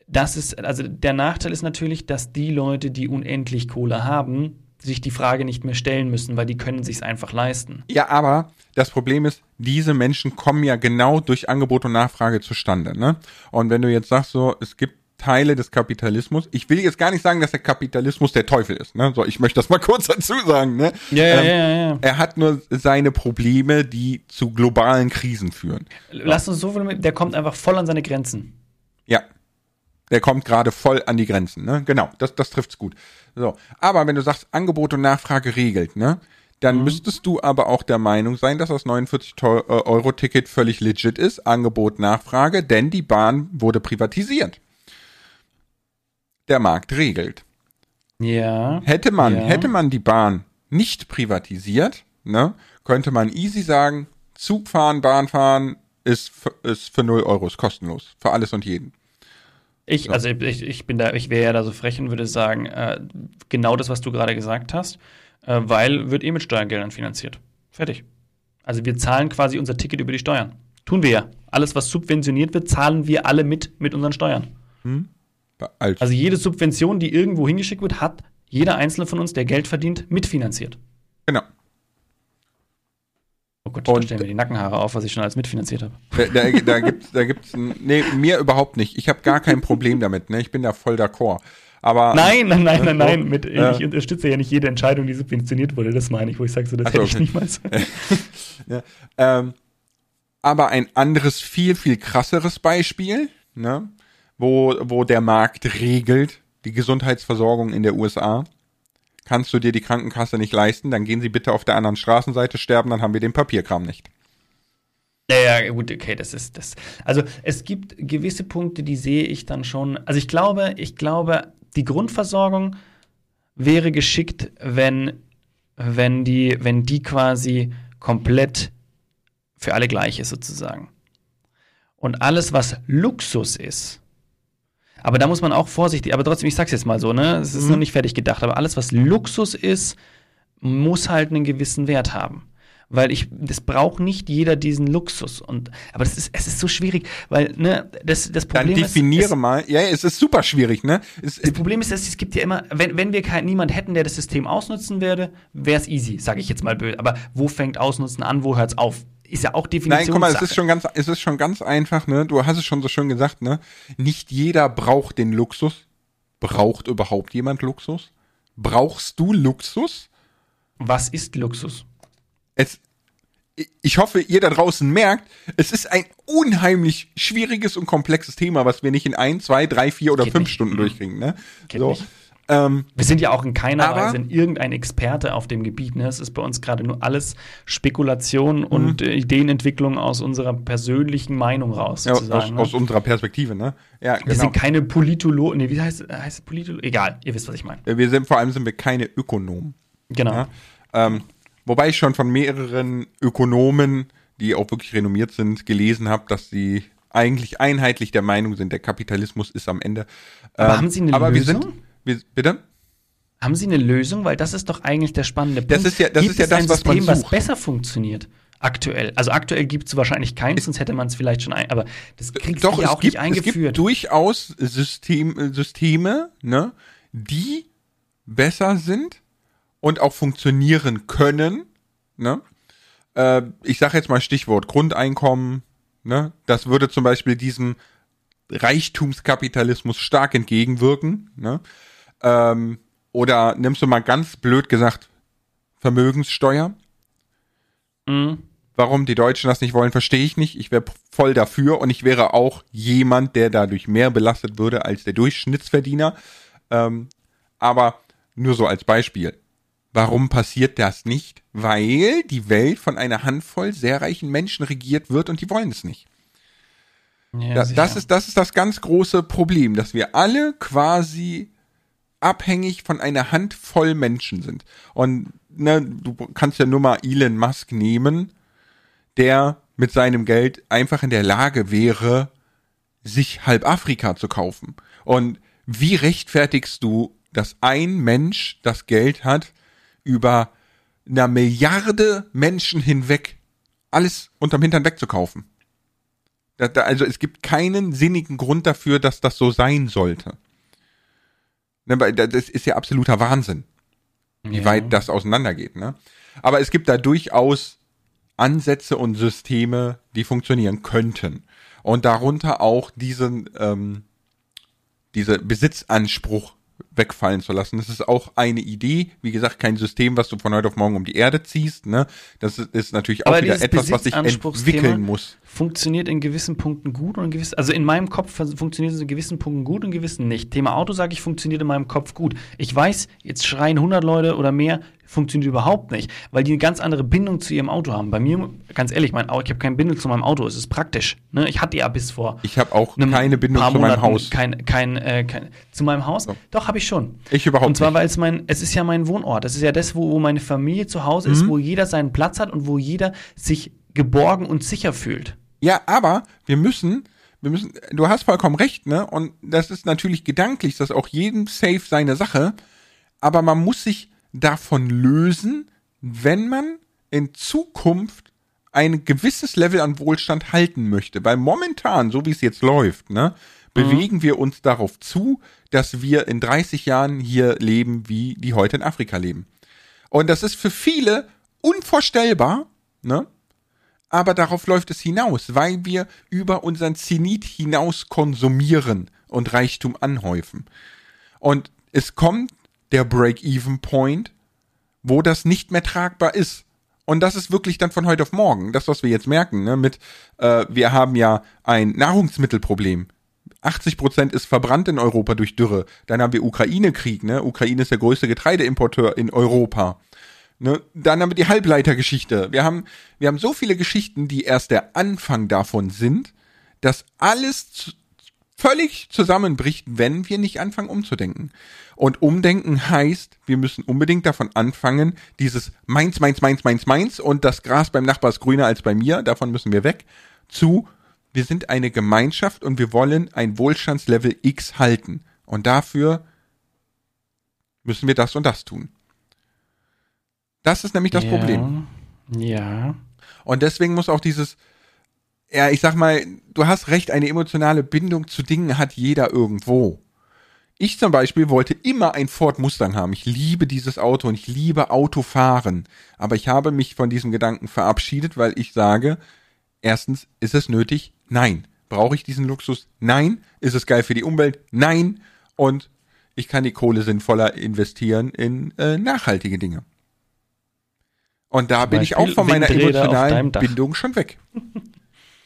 Das ist, also der Nachteil ist natürlich, dass die Leute, die unendlich Kohle haben, sich die Frage nicht mehr stellen müssen, weil die können sich einfach leisten. Ja, aber das Problem ist, diese Menschen kommen ja genau durch Angebot und Nachfrage zustande. Ne? Und wenn du jetzt sagst, so, es gibt Teile des Kapitalismus. Ich will jetzt gar nicht sagen, dass der Kapitalismus der Teufel ist. Ne? So, ich möchte das mal kurz dazu sagen. Ne? Ja, ja, ähm, ja, ja. Er hat nur seine Probleme, die zu globalen Krisen führen. Lass uns so viel mit, der kommt einfach voll an seine Grenzen. Ja. Der kommt gerade voll an die Grenzen. Ne? Genau, das, das trifft's gut. So, aber wenn du sagst, Angebot und Nachfrage regelt, ne? dann mhm. müsstest du aber auch der Meinung sein, dass das 49-Euro-Ticket völlig legit ist, Angebot, Nachfrage, denn die Bahn wurde privatisiert. Der Markt regelt. Ja. Hätte man, ja. hätte man die Bahn nicht privatisiert, ne, könnte man easy sagen, Zug fahren, Bahn fahren ist, ist für 0 Euro, ist kostenlos. Für alles und jeden. Ich, so. also ich, ich bin da, ich wäre ja da so frech und würde sagen, äh, genau das, was du gerade gesagt hast, äh, weil wird eh mit Steuergeldern finanziert. Fertig. Also wir zahlen quasi unser Ticket über die Steuern. Tun wir ja. Alles, was subventioniert wird, zahlen wir alle mit mit unseren Steuern. Hm. Also jede Subvention, die irgendwo hingeschickt wird, hat jeder einzelne von uns, der Geld verdient, mitfinanziert. Genau. Oh Gott, da stellen mir die Nackenhaare auf, was ich schon als mitfinanziert habe. Da, da, da gibt's, da gibt's, nee, mir überhaupt nicht. Ich habe gar kein Problem damit. Ne? Ich bin da voll d'accord. Aber nein, nein, nein, nein, nein. Mit, äh, ich unterstütze ja nicht jede Entscheidung, die subventioniert wurde. Das meine ich, wo ich sage, so, das hätte okay. ich niemals. ja, ähm, aber ein anderes, viel, viel krasseres Beispiel, ne, wo, wo der Markt regelt, die Gesundheitsversorgung in der USA. Kannst du dir die Krankenkasse nicht leisten, dann gehen sie bitte auf der anderen Straßenseite sterben, dann haben wir den Papierkram nicht. Naja, gut, okay, das ist das. Also es gibt gewisse Punkte, die sehe ich dann schon. Also ich glaube, ich glaube, die Grundversorgung wäre geschickt, wenn, wenn, die, wenn die quasi komplett für alle gleich ist, sozusagen. Und alles, was Luxus ist, aber da muss man auch vorsichtig, aber trotzdem, ich sag's jetzt mal so, ne? Es ist mhm. noch nicht fertig gedacht, aber alles, was Luxus ist, muss halt einen gewissen Wert haben weil ich, das braucht nicht jeder diesen Luxus. Und, aber das ist, es ist so schwierig, weil, ne, das, das Problem Dann definiere ist, es, mal, ja, es ist super schwierig, ne? Es, das Problem ist, dass es gibt ja immer, wenn, wenn wir kein, niemand hätten, der das System ausnutzen würde, wäre es easy, sage ich jetzt mal böse. Aber wo fängt Ausnutzen an, wo hört's auf? Ist ja auch Definition. Nein, guck mal, es ist schon ganz, es ist schon ganz einfach, ne? Du hast es schon so schön gesagt, ne? Nicht jeder braucht den Luxus. Braucht überhaupt jemand Luxus? Brauchst du Luxus? Was ist Luxus? es, ich hoffe, ihr da draußen merkt, es ist ein unheimlich schwieriges und komplexes Thema, was wir nicht in ein, zwei, drei, vier oder Geht fünf nicht. Stunden durchkriegen. Ne? so. Ähm, wir sind ja auch in keiner aber, Weise irgendein Experte auf dem Gebiet. Ne? Es ist bei uns gerade nur alles Spekulation und mhm. äh, Ideenentwicklung aus unserer persönlichen Meinung raus. Ja, aus, ne? aus, unserer Perspektive, ne? Ja, wir genau. sind keine Politologen. Nee, wie heißt, heißt Politologen? Egal, ihr wisst, was ich meine. Wir sind vor allem sind wir keine Ökonomen. Genau. Ja? Ähm, Wobei ich schon von mehreren Ökonomen, die auch wirklich renommiert sind, gelesen habe, dass sie eigentlich einheitlich der Meinung sind, der Kapitalismus ist am Ende. Aber ähm, haben Sie eine aber Lösung? Wir sind, wir, bitte? Haben Sie eine Lösung? Weil das ist doch eigentlich der spannende Punkt. Das ist ja das, gibt ist ja das was System, man sucht. was besser funktioniert? Aktuell. Also aktuell gibt es wahrscheinlich keins, sonst hätte man es vielleicht schon ein, aber das kriegt doch, ja auch gibt, nicht eingeführt. Es gibt durchaus System, Systeme, ne, die besser sind und auch funktionieren können. Ne? Äh, ich sage jetzt mal Stichwort Grundeinkommen. Ne? Das würde zum Beispiel diesem Reichtumskapitalismus stark entgegenwirken. Ne? Ähm, oder nimmst du mal ganz blöd gesagt Vermögenssteuer? Mhm. Warum die Deutschen das nicht wollen, verstehe ich nicht. Ich wäre voll dafür und ich wäre auch jemand, der dadurch mehr belastet würde als der Durchschnittsverdiener. Ähm, aber nur so als Beispiel. Warum passiert das nicht? Weil die Welt von einer Handvoll sehr reichen Menschen regiert wird und die wollen es nicht. Ja, das, das, ist, das ist das ganz große Problem, dass wir alle quasi abhängig von einer Handvoll Menschen sind. Und ne, du kannst ja nur mal Elon Musk nehmen, der mit seinem Geld einfach in der Lage wäre, sich halb Afrika zu kaufen. Und wie rechtfertigst du, dass ein Mensch das Geld hat, über einer Milliarde Menschen hinweg alles unterm Hintern wegzukaufen? also es gibt keinen sinnigen Grund dafür, dass das so sein sollte. Ne, das ist ja absoluter Wahnsinn, wie ja. weit das auseinandergeht. Ne? Aber es gibt da durchaus Ansätze und Systeme, die funktionieren könnten. Und darunter auch diesen, ähm, diese Besitzanspruch wegfallen zu lassen. Das ist auch eine Idee. Wie gesagt, kein System, was du von heute auf morgen um die Erde ziehst. Ne? Das ist natürlich auch Aber wieder etwas, was sich entwickeln muss. Funktioniert in gewissen Punkten gut und in gewissen, also in meinem Kopf funktioniert es in gewissen Punkten gut und in gewissen nicht. Thema Auto sage ich, funktioniert in meinem Kopf gut. Ich weiß, jetzt schreien 100 Leute oder mehr, funktioniert überhaupt nicht, weil die eine ganz andere Bindung zu ihrem Auto haben. Bei mir, ganz ehrlich, mein, ich habe keine Bindung zu meinem Auto. Es ist praktisch. Ne? Ich hatte ja bis vor. Ich habe auch keine Bindung zu meinem Haus. Kein, kein, äh, kein, zu meinem Haus? So. Doch, habe ich schon. Ich überhaupt Und zwar, weil es mein, es ist ja mein Wohnort. Es ist ja das, wo, wo meine Familie zu Hause mhm. ist, wo jeder seinen Platz hat und wo jeder sich geborgen und sicher fühlt. Ja, aber wir müssen, wir müssen, du hast vollkommen recht, ne? Und das ist natürlich gedanklich, dass auch jedem safe seine Sache. Aber man muss sich davon lösen, wenn man in Zukunft ein gewisses Level an Wohlstand halten möchte. Weil momentan, so wie es jetzt läuft, ne, bewegen mhm. wir uns darauf zu, dass wir in 30 Jahren hier leben, wie die heute in Afrika leben. Und das ist für viele unvorstellbar, ne? Aber darauf läuft es hinaus, weil wir über unseren Zenit hinaus konsumieren und Reichtum anhäufen. Und es kommt der Break-Even-Point, wo das nicht mehr tragbar ist. Und das ist wirklich dann von heute auf morgen. Das, was wir jetzt merken, ne, mit, äh, wir haben ja ein Nahrungsmittelproblem. 80 Prozent ist verbrannt in Europa durch Dürre. Dann haben wir Ukraine-Krieg, ne? Ukraine ist der größte Getreideimporteur in Europa. Ne? Dann haben wir die Halbleitergeschichte. Wir haben, wir haben so viele Geschichten, die erst der Anfang davon sind, dass alles völlig zusammenbricht, wenn wir nicht anfangen umzudenken. Und umdenken heißt, wir müssen unbedingt davon anfangen, dieses meins, meins, meins, meins, meins und das Gras beim Nachbar ist grüner als bei mir, davon müssen wir weg, zu, wir sind eine Gemeinschaft und wir wollen ein Wohlstandslevel X halten. Und dafür müssen wir das und das tun. Das ist nämlich das ja, Problem. Ja. Und deswegen muss auch dieses, ja, ich sag mal, du hast recht, eine emotionale Bindung zu Dingen hat jeder irgendwo. Ich zum Beispiel wollte immer ein Ford Mustang haben. Ich liebe dieses Auto und ich liebe Autofahren. Aber ich habe mich von diesem Gedanken verabschiedet, weil ich sage, erstens, ist es nötig? Nein. Brauche ich diesen Luxus? Nein. Ist es geil für die Umwelt? Nein. Und ich kann die Kohle sinnvoller investieren in äh, nachhaltige Dinge. Und da bin ich auch von meiner emotionalen Bindung schon weg.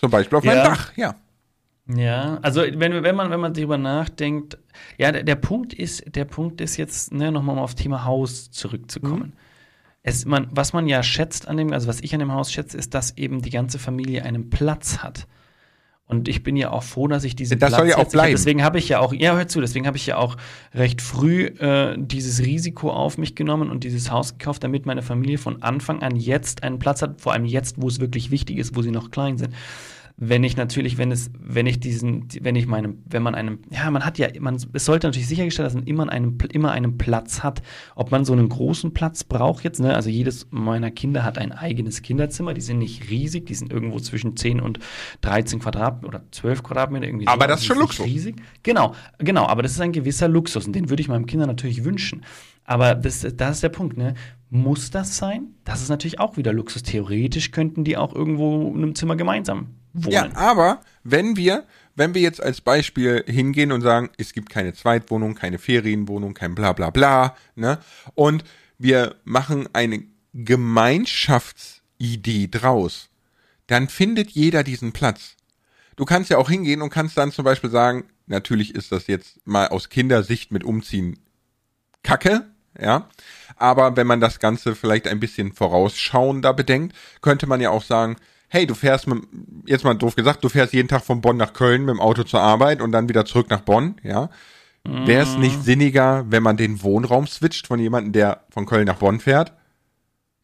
Zum Beispiel auf ja. meinem Dach, ja. Ja, also wenn, wenn man wenn man darüber nachdenkt, ja, der, der Punkt ist, der Punkt ist jetzt, ne, nochmal auf Thema Haus zurückzukommen. Mhm. Es, man, was man ja schätzt an dem, also was ich an dem Haus schätze, ist, dass eben die ganze Familie einen Platz hat. Und ich bin ja auch froh, dass ich diese das Platz soll ja auch bleiben. Deswegen habe ich ja auch, ja, hör zu, deswegen habe ich ja auch recht früh äh, dieses Risiko auf mich genommen und dieses Haus gekauft, damit meine Familie von Anfang an jetzt einen Platz hat, vor allem jetzt, wo es wirklich wichtig ist, wo sie noch klein sind wenn ich natürlich, wenn es, wenn ich diesen, wenn ich meinem, wenn man einem, ja, man hat ja, man, es sollte natürlich sichergestellt, dass man immer einen, immer einen Platz hat. Ob man so einen großen Platz braucht jetzt, ne? Also jedes meiner Kinder hat ein eigenes Kinderzimmer. Die sind nicht riesig, die sind irgendwo zwischen 10 und 13 Quadratmeter oder 12 Quadratmeter irgendwie. Aber so. das ist schon Luxus. Riesig. Genau, genau. Aber das ist ein gewisser Luxus und den würde ich meinem Kinder natürlich wünschen. Aber das, das ist der Punkt, ne? Muss das sein? Das ist natürlich auch wieder Luxus. Theoretisch könnten die auch irgendwo in einem Zimmer gemeinsam wohnen. Ja, aber wenn wir, wenn wir jetzt als Beispiel hingehen und sagen, es gibt keine Zweitwohnung, keine Ferienwohnung, kein bla bla bla, ne? Und wir machen eine Gemeinschaftsidee draus, dann findet jeder diesen Platz. Du kannst ja auch hingehen und kannst dann zum Beispiel sagen, natürlich ist das jetzt mal aus Kindersicht mit Umziehen Kacke, ja. Aber wenn man das Ganze vielleicht ein bisschen vorausschauender bedenkt, könnte man ja auch sagen, hey, du fährst mit, jetzt mal doof gesagt, du fährst jeden Tag von Bonn nach Köln mit dem Auto zur Arbeit und dann wieder zurück nach Bonn, ja. Wäre es nicht sinniger, wenn man den Wohnraum switcht von jemandem, der von Köln nach Bonn fährt?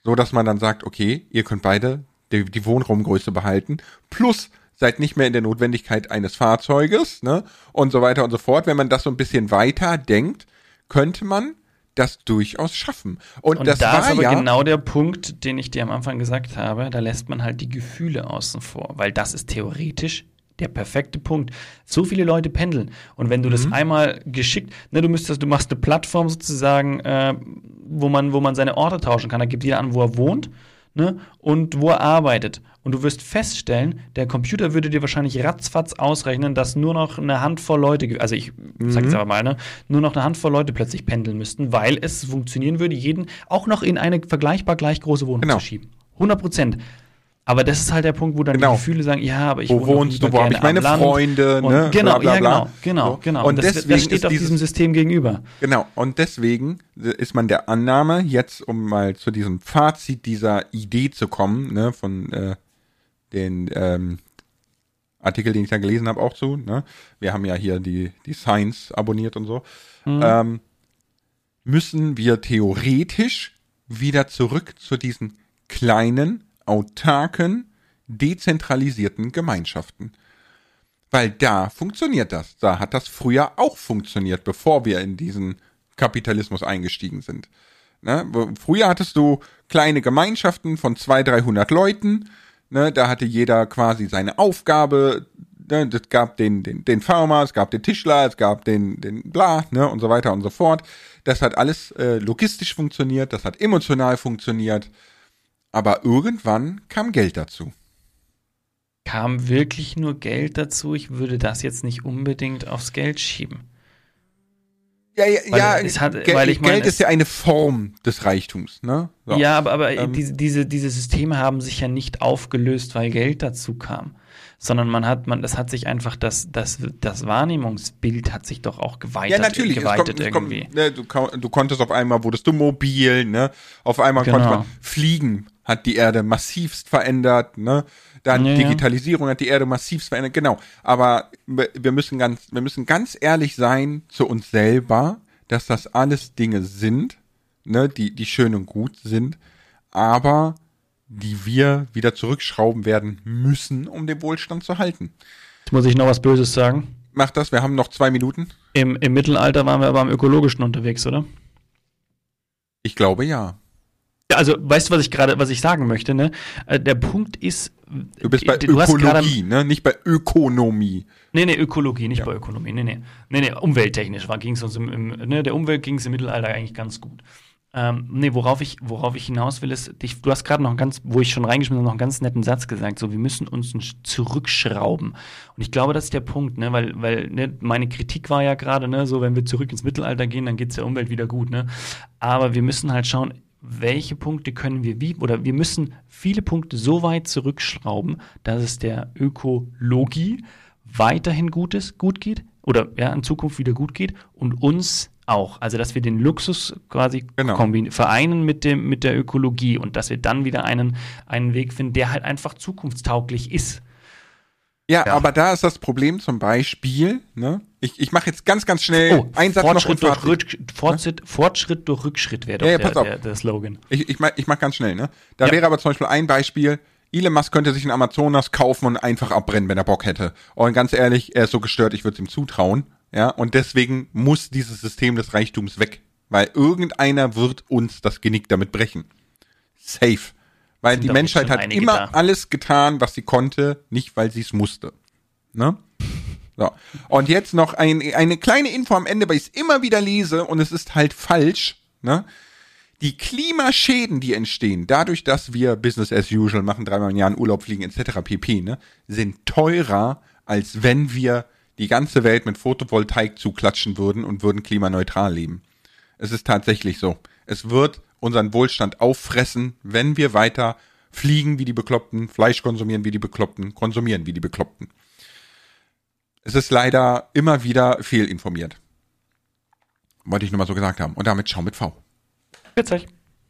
So dass man dann sagt, okay, ihr könnt beide die, die Wohnraumgröße behalten, plus seid nicht mehr in der Notwendigkeit eines Fahrzeuges, ne? Und so weiter und so fort. Wenn man das so ein bisschen weiter denkt, könnte man das durchaus schaffen. Und, Und das da war ist aber ja genau der Punkt, den ich dir am Anfang gesagt habe. Da lässt man halt die Gefühle außen vor, weil das ist theoretisch der perfekte Punkt. So viele Leute pendeln. Und wenn du Mhm. das einmal geschickt, ne, du müsstest, du machst eine Plattform sozusagen, äh, wo man, wo man seine Orte tauschen kann. Da gibt jeder an, wo er wohnt, ne, und wo er arbeitet. Und du wirst feststellen, der Computer würde dir wahrscheinlich ratzfatz ausrechnen, dass nur noch eine Handvoll Leute, also ich sag Mhm. jetzt aber mal, ne, nur noch eine Handvoll Leute plötzlich pendeln müssten, weil es funktionieren würde, jeden auch noch in eine vergleichbar gleich große Wohnung Genau. zu schieben. 100 Prozent. Aber das ist halt der Punkt, wo dann Genau. die Gefühle sagen, ja, aber ich wo wohnst du, wo habe ich meine. Freunde, Und ne? Genau, bla, bla, ja, bla. genau, genau, So. genau. Und das, deswegen das steht auf dieses, diesem System gegenüber. Genau, und deswegen ist man der Annahme, jetzt um mal zu diesem Fazit dieser Idee zu kommen, ne, von äh, den ähm, Artikel, den ich da gelesen habe, auch zu. Ne? Wir haben ja hier die, die Science abonniert und so. Ähm, müssen wir theoretisch wieder zurück zu diesen kleinen, autarken, dezentralisierten Gemeinschaften. Weil da funktioniert das. Da hat das früher auch funktioniert, bevor wir in diesen Kapitalismus eingestiegen sind. Ne? Früher hattest du kleine Gemeinschaften von 200, 300 Leuten. Ne? Da hatte jeder quasi seine Aufgabe. Ne? Es gab den, den, den Farmer, es gab den Tischler, es gab den, den Bla ne? und so weiter und so fort. Das hat alles äh, logistisch funktioniert, das hat emotional funktioniert. Aber irgendwann kam Geld dazu. Kam wirklich nur Geld dazu? Ich würde das jetzt nicht unbedingt aufs Geld schieben. Ja, ja, Weil ja es hat- Geld, weil ich meine, Geld ist ja eine Form des Reichtums, ne? So. Ja, aber, aber Ähm. diese, diese, diese Systeme haben sich ja nicht aufgelöst, weil Geld dazu kam. Sondern man hat, man, das hat sich einfach, das, das, das Wahrnehmungsbild hat sich doch auch geweitet, Ja, natürlich. Es geweitet kommt, es kommt, irgendwie. ne, du, du konntest auf einmal, wurdest du mobil, ne? Auf einmal Genau. konnte man fliegen, hat die Erde massivst verändert, ne? Dann Ja, ja. Digitalisierung hat die Erde massivst verändert, genau. Aber wir wir müssen ganz, wir müssen ganz ehrlich sein zu uns selber, dass das alles Dinge sind, ne, die, die schön und gut sind, aber die wir wieder zurückschrauben werden müssen, um den Wohlstand zu halten. Jetzt muss ich noch was Böses sagen. Mach das, wir haben noch zwei Minuten. Im, Im Mittelalter waren wir aber am Ökologischen unterwegs, oder? Ich glaube ja. Ja, Also, weißt du, was ich gerade, was ich sagen möchte, ne? Äh, Der Punkt ist, Du bist bei du hast gerade- Ökologie, ne? Nicht bei Ökonomie. Nee, nee, Ökologie, nicht Ja. bei Ökonomie. Nee, nee. Nee, nee, umwelttechnisch ging es uns im, im, ne, der Umwelt ging es im Mittelalter eigentlich ganz gut. Ähm, nee, worauf ich, worauf ich hinaus will, ist, dich, du hast gerade noch einen ganz, wo ich schon reingeschmissen habe, noch einen ganz netten Satz gesagt, so, wir müssen uns zurückschrauben. Und ich glaube, das ist der Punkt, ne, weil, weil, ne, meine Kritik war ja gerade, ne, so, wenn wir zurück ins Mittelalter gehen, dann geht es der Umwelt wieder gut, ne. Aber wir müssen halt schauen, welche Punkte können wir wie, oder wir müssen viele Punkte so weit zurückschrauben, dass es der Ökologie weiterhin gut ist, gut geht oder ja, in Zukunft wieder gut geht und uns auch. Also, dass wir den Luxus quasi Genau. vereinen mit, dem, mit der Ökologie und dass wir dann wieder einen, einen Weg finden, der halt einfach zukunftstauglich ist. Ja, Ja. aber da ist das Problem zum Beispiel, ne? Ich, ich mache jetzt ganz, ganz schnell Oh, einen Satz noch und Fortschritt, durch. Rück, Fortschritt, Fortschritt durch Rückschritt wäre doch Ja, ja, der, pass auf. der, der Slogan. Ich, ich, mach, ich mach ganz schnell, ne? Da Ja. wäre aber zum Beispiel ein Beispiel, Elon Musk könnte sich ein Amazonas kaufen und einfach abbrennen, wenn er Bock hätte. Und ganz ehrlich, er ist so gestört, ich würde es ihm zutrauen. Ja, und deswegen muss dieses System des Reichtums weg. Weil irgendeiner wird uns das Genick damit brechen. Safe. Weil die Menschheit hat immer da. alles getan, was sie konnte, nicht weil sie es musste. Ne? So. Und jetzt noch ein, eine kleine Info am Ende, weil ich es immer wieder lese und es ist halt falsch. Ne? Die Klimaschäden, die entstehen, dadurch, dass wir Business as usual machen, dreimal im Jahr in Urlaub fliegen etc. pp, ne, sind teurer, als wenn wir die ganze Welt mit Photovoltaik zuklatschen würden und würden klimaneutral leben. Es ist tatsächlich so. Es wird unseren Wohlstand auffressen, wenn wir weiter fliegen wie die Bekloppten, Fleisch konsumieren wie die Bekloppten, konsumieren wie die Bekloppten. Es ist leider immer wieder fehlinformiert. Wollte ich nur mal so gesagt haben. Und damit schau mit V. Witzig.